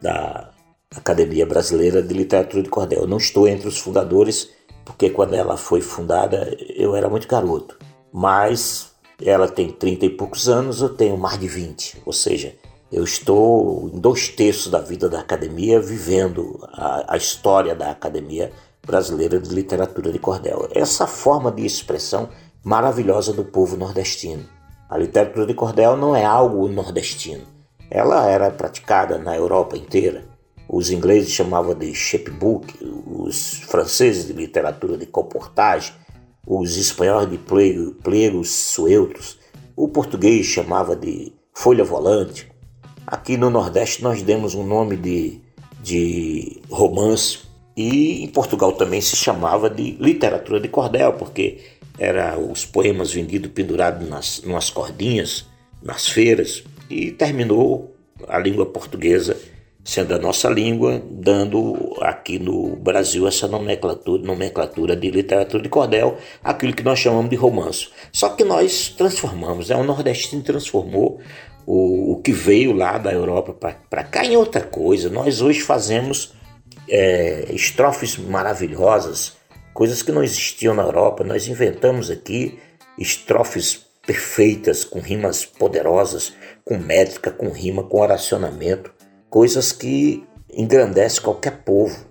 da Academia Brasileira de Literatura de Cordel. Eu não estou entre os fundadores, porque quando ela foi fundada eu era muito garoto. Mas ela tem 30 e poucos anos, eu tenho mais de 20. Ou seja, eu estou em dois terços da vida da academia vivendo a, a história da academia brasileira de literatura de cordel. Essa forma de expressão maravilhosa do povo nordestino. A literatura de cordel não é algo nordestino. Ela era praticada na Europa inteira. Os ingleses chamavam de chapbook, os franceses de literatura de comportagem, os espanhóis de plegos sueltos, o português chamava de folha volante. Aqui no Nordeste nós demos um nome de, de romance e em Portugal também se chamava de literatura de cordel, porque era os poemas vendidos pendurados nas, nas cordinhas, nas feiras, e terminou a língua portuguesa sendo a nossa língua, dando aqui no Brasil essa nomenclatura, nomenclatura de literatura de cordel, aquilo que nós chamamos de romance. Só que nós transformamos, né? o nordestino transformou o, o que veio lá da Europa para cá em outra coisa. Nós hoje fazemos é, estrofes maravilhosas, coisas que não existiam na Europa. Nós inventamos aqui estrofes perfeitas, com rimas poderosas, com métrica, com rima, com oracionamento, coisas que engrandecem qualquer povo.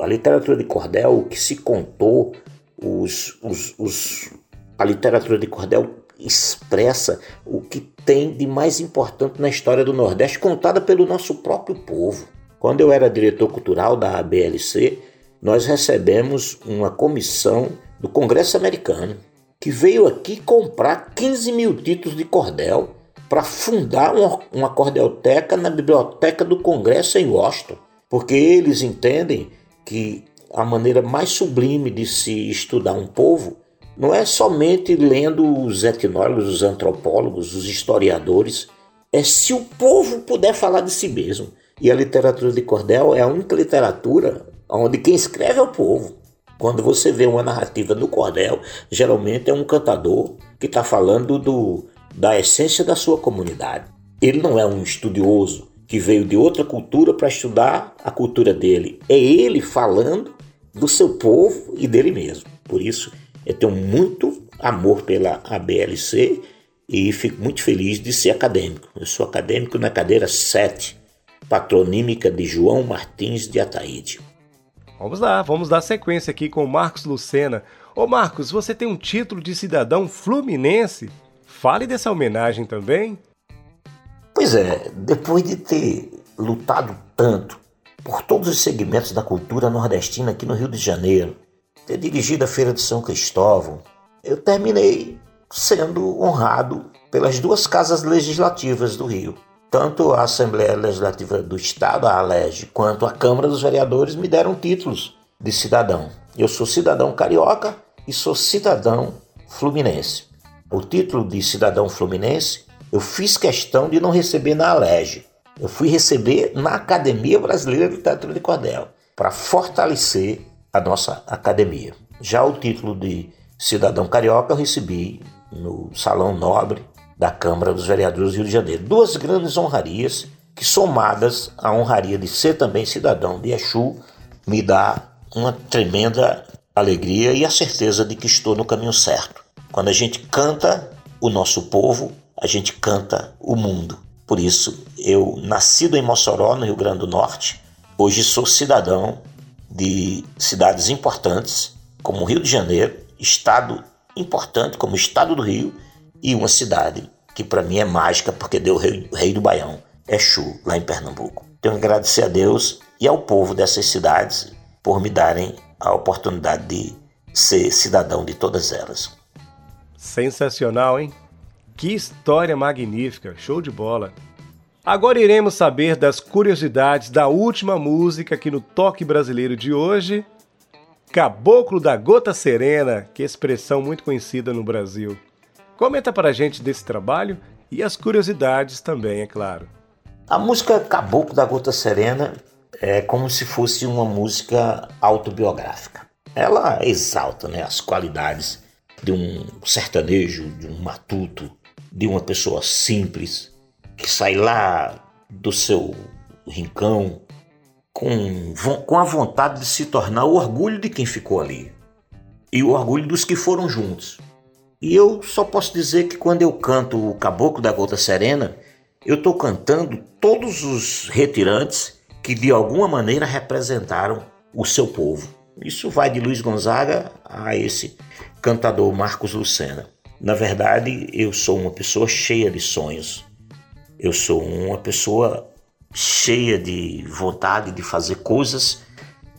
A literatura de cordel, o que se contou, os, os, os, a literatura de cordel expressa o que tem de mais importante na história do Nordeste, contada pelo nosso próprio povo. Quando eu era diretor cultural da ABLC, nós recebemos uma comissão do Congresso Americano que veio aqui comprar 15 mil títulos de cordel para fundar uma, uma cordelteca na Biblioteca do Congresso em Washington, porque eles entendem que a maneira mais sublime de se estudar um povo não é somente lendo os etnólogos, os antropólogos, os historiadores, é se o povo puder falar de si mesmo. E a literatura de cordel é a única literatura onde quem escreve é o povo. Quando você vê uma narrativa no cordel, geralmente é um cantador que está falando do, da essência da sua comunidade. Ele não é um estudioso que veio de outra cultura para estudar a cultura dele. É ele falando do seu povo e dele mesmo. Por isso, eu tenho muito amor pela ABLC e fico muito feliz de ser acadêmico. Eu sou acadêmico na cadeira 7 patronímica de João Martins de Ataíde. Vamos lá, vamos dar sequência aqui com Marcos Lucena. Ô Marcos, você tem um título de cidadão fluminense? Fale dessa homenagem também. Pois é, depois de ter lutado tanto por todos os segmentos da cultura nordestina aqui no Rio de Janeiro, ter dirigido a Feira de São Cristóvão, eu terminei sendo honrado pelas duas casas legislativas do Rio. Tanto a Assembleia Legislativa do Estado, a ALEG, quanto a Câmara dos Vereadores me deram títulos de cidadão. Eu sou cidadão carioca e sou cidadão fluminense. O título de cidadão fluminense eu fiz questão de não receber na ALEG. Eu fui receber na Academia Brasileira de Teatro de Cordel, para fortalecer a nossa academia. Já o título de cidadão carioca eu recebi no Salão Nobre da Câmara dos Vereadores do Rio de Janeiro. Duas grandes honrarias que, somadas à honraria de ser também cidadão de Exu, me dá uma tremenda alegria e a certeza de que estou no caminho certo. Quando a gente canta o nosso povo, a gente canta o mundo. Por isso, eu, nascido em Mossoró, no Rio Grande do Norte, hoje sou cidadão de cidades importantes, como Rio de Janeiro, estado importante como o estado do Rio, e uma cidade que para mim é mágica porque deu o rei, rei do Baião, Exu, lá em Pernambuco. Tenho que agradecer a Deus e ao povo dessas cidades por me darem a oportunidade de ser cidadão de todas elas. Sensacional, hein? Que história magnífica, show de bola. Agora iremos saber das curiosidades da última música aqui no Toque Brasileiro de hoje, Caboclo da Gota Serena, que é expressão muito conhecida no Brasil. Comenta para a gente desse trabalho e as curiosidades também, é claro. A música Caboclo da Gota Serena é como se fosse uma música autobiográfica. Ela exalta né, as qualidades de um sertanejo, de um matuto, de uma pessoa simples que sai lá do seu rincão com, com a vontade de se tornar o orgulho de quem ficou ali e o orgulho dos que foram juntos. E eu só posso dizer que quando eu canto o Caboclo da Gota Serena, eu estou cantando todos os retirantes que de alguma maneira representaram o seu povo. Isso vai de Luiz Gonzaga a esse cantador Marcos Lucena. Na verdade, eu sou uma pessoa cheia de sonhos. Eu sou uma pessoa cheia de vontade de fazer coisas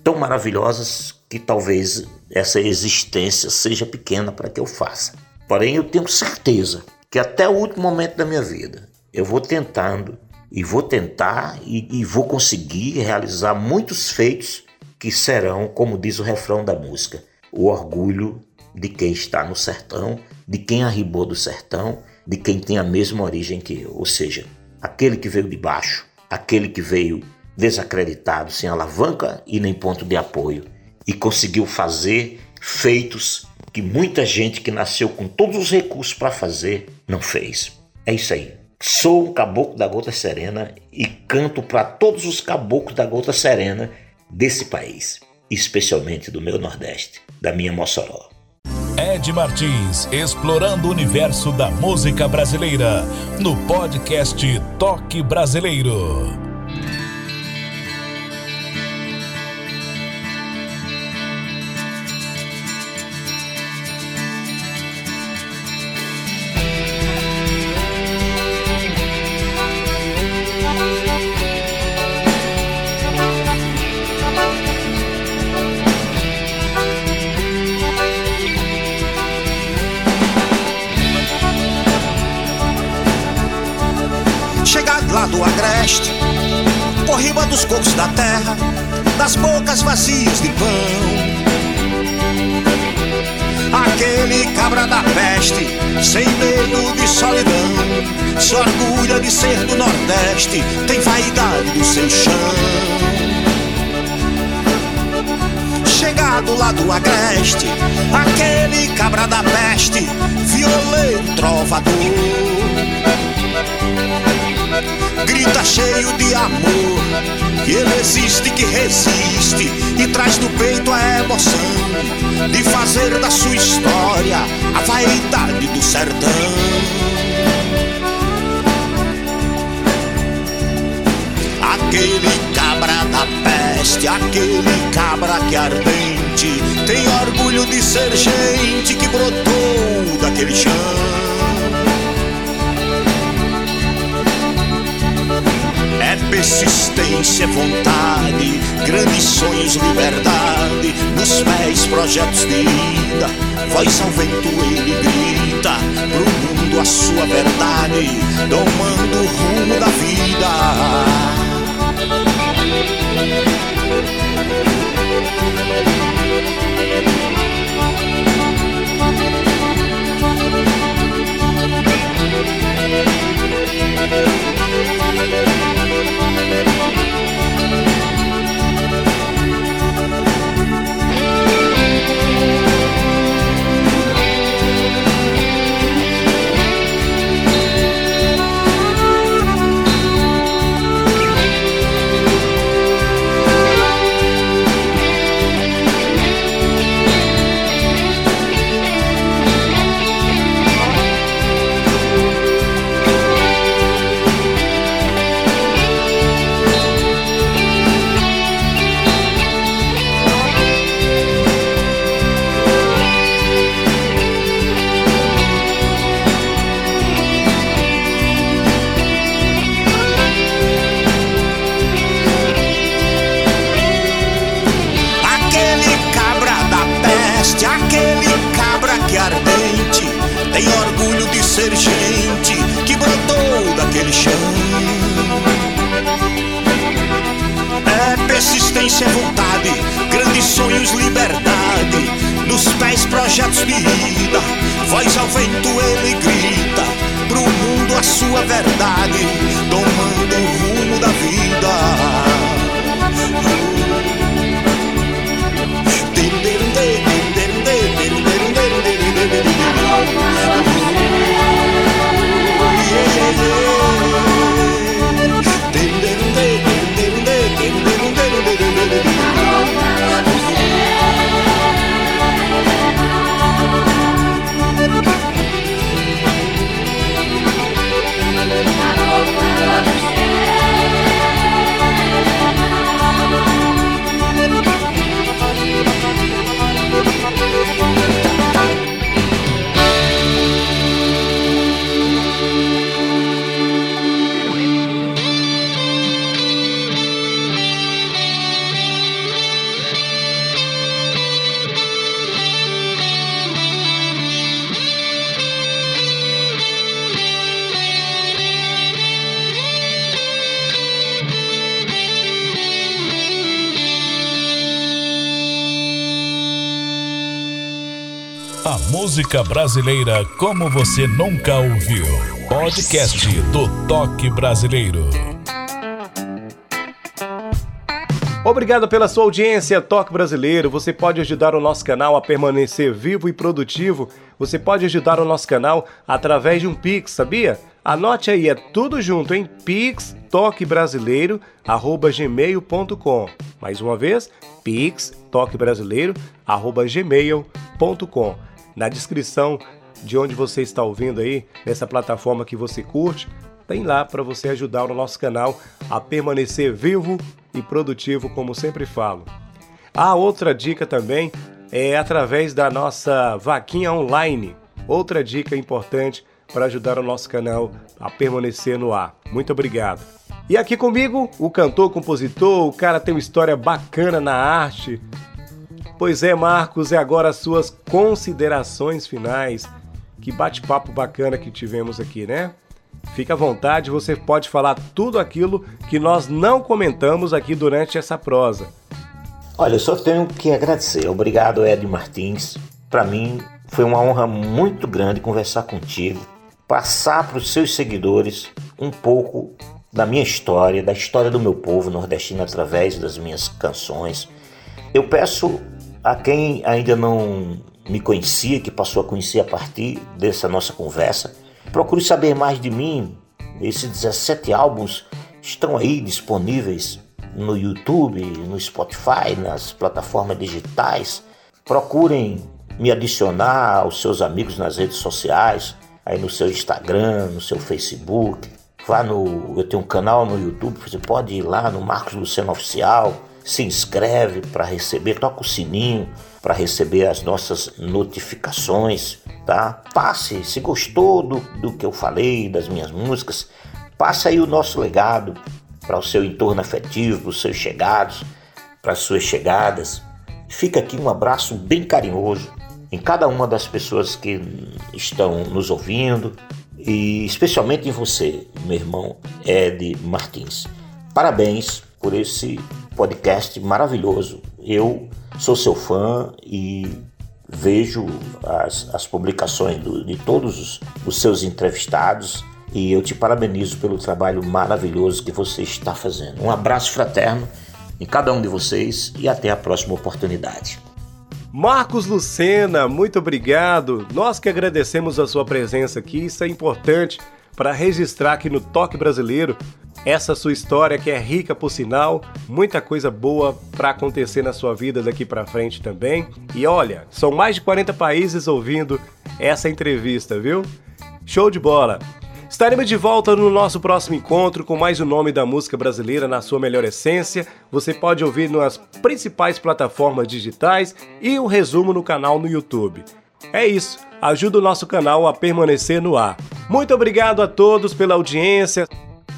tão maravilhosas que talvez essa existência seja pequena para que eu faça. Porém, eu tenho certeza que até o último momento da minha vida eu vou tentando e vou tentar e, e vou conseguir realizar muitos feitos que serão, como diz o refrão da música, o orgulho de quem está no sertão, de quem arribou do sertão, de quem tem a mesma origem que eu, ou seja, aquele que veio de baixo, aquele que veio desacreditado, sem alavanca e nem ponto de apoio, e conseguiu fazer feitos que muita gente que nasceu com todos os recursos para fazer não fez. É isso aí. Sou um caboclo da gota serena e canto para todos os caboclos da gota serena desse país, especialmente do meu Nordeste, da minha Mossoró. Ed Martins, explorando o universo da música brasileira, no podcast Toque Brasileiro. Vazias de pão. Aquele cabra da peste, sem medo de solidão, se orgulha de ser do Nordeste, tem vaidade do seu chão. Chegado lá do Agreste, aquele cabra da peste, violeiro trovador grita cheio de amor. Que ele existe, que resiste e traz no peito a emoção de fazer da sua história a vaidade do sertão. Aquele cabra da peste, aquele cabra que ardente, tem orgulho de ser gente que brotou daquele chão. Persistência, vontade, grandes sonhos, liberdade. Nos pés, projetos de vida, voz ao vento ele grita pro mundo a sua verdade, domando o rumo da vida. Música brasileira como você nunca ouviu. Podcast do Toque Brasileiro. Obrigado pela sua audiência, Toque Brasileiro. Você pode ajudar o nosso canal a permanecer vivo e produtivo. Você pode ajudar o nosso canal através de um Pix, sabia? Anote aí, é tudo junto, em Pix toquebrasileiro@gmail.com. Mais uma vez, Pix toquebrasileiro@gmail.com na descrição de onde você está ouvindo aí, nessa plataforma que você curte, tem lá para você ajudar o nosso canal a permanecer vivo e produtivo, como sempre falo. A outra dica também é através da nossa vaquinha online. Outra dica importante para ajudar o nosso canal a permanecer no ar. Muito obrigado. E aqui comigo, o cantor, compositor, o cara tem uma história bacana na arte, Pois é, Marcos, é agora as suas considerações finais. Que bate-papo bacana que tivemos aqui, né? Fique à vontade, você pode falar tudo aquilo que nós não comentamos aqui durante essa prosa. Olha, eu só tenho que agradecer. Obrigado, Ed Martins. Para mim foi uma honra muito grande conversar contigo, passar para os seus seguidores um pouco da minha história, da história do meu povo nordestino através das minhas canções. Eu peço a quem ainda não me conhecia, que passou a conhecer a partir dessa nossa conversa, procure saber mais de mim. Esses 17 álbuns estão aí disponíveis no YouTube, no Spotify, nas plataformas digitais. Procurem me adicionar aos seus amigos nas redes sociais, aí no seu Instagram, no seu Facebook. Vá no. Eu tenho um canal no YouTube, você pode ir lá no Marcos Luciano Oficial se inscreve para receber, toca o sininho para receber as nossas notificações, tá? Passe, se gostou do, do que eu falei, das minhas músicas, passe aí o nosso legado para o seu entorno afetivo, para os seus chegados, para as suas chegadas. Fica aqui um abraço bem carinhoso em cada uma das pessoas que estão nos ouvindo e especialmente em você, meu irmão Ed Martins. Parabéns por esse podcast maravilhoso. Eu sou seu fã e vejo as, as publicações do, de todos os, os seus entrevistados e eu te parabenizo pelo trabalho maravilhoso que você está fazendo. Um abraço fraterno em cada um de vocês e até a próxima oportunidade. Marcos Lucena, muito obrigado. Nós que agradecemos a sua presença aqui, isso é importante para registrar aqui no Toque Brasileiro essa sua história que é rica por sinal, muita coisa boa para acontecer na sua vida daqui para frente também. E olha, são mais de 40 países ouvindo essa entrevista, viu? Show de bola. Estaremos de volta no nosso próximo encontro com mais o nome da música brasileira na sua melhor essência. Você pode ouvir nas principais plataformas digitais e o um resumo no canal no YouTube. É isso, ajuda o nosso canal a permanecer no ar. Muito obrigado a todos pela audiência.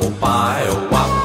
É o pai, o papo.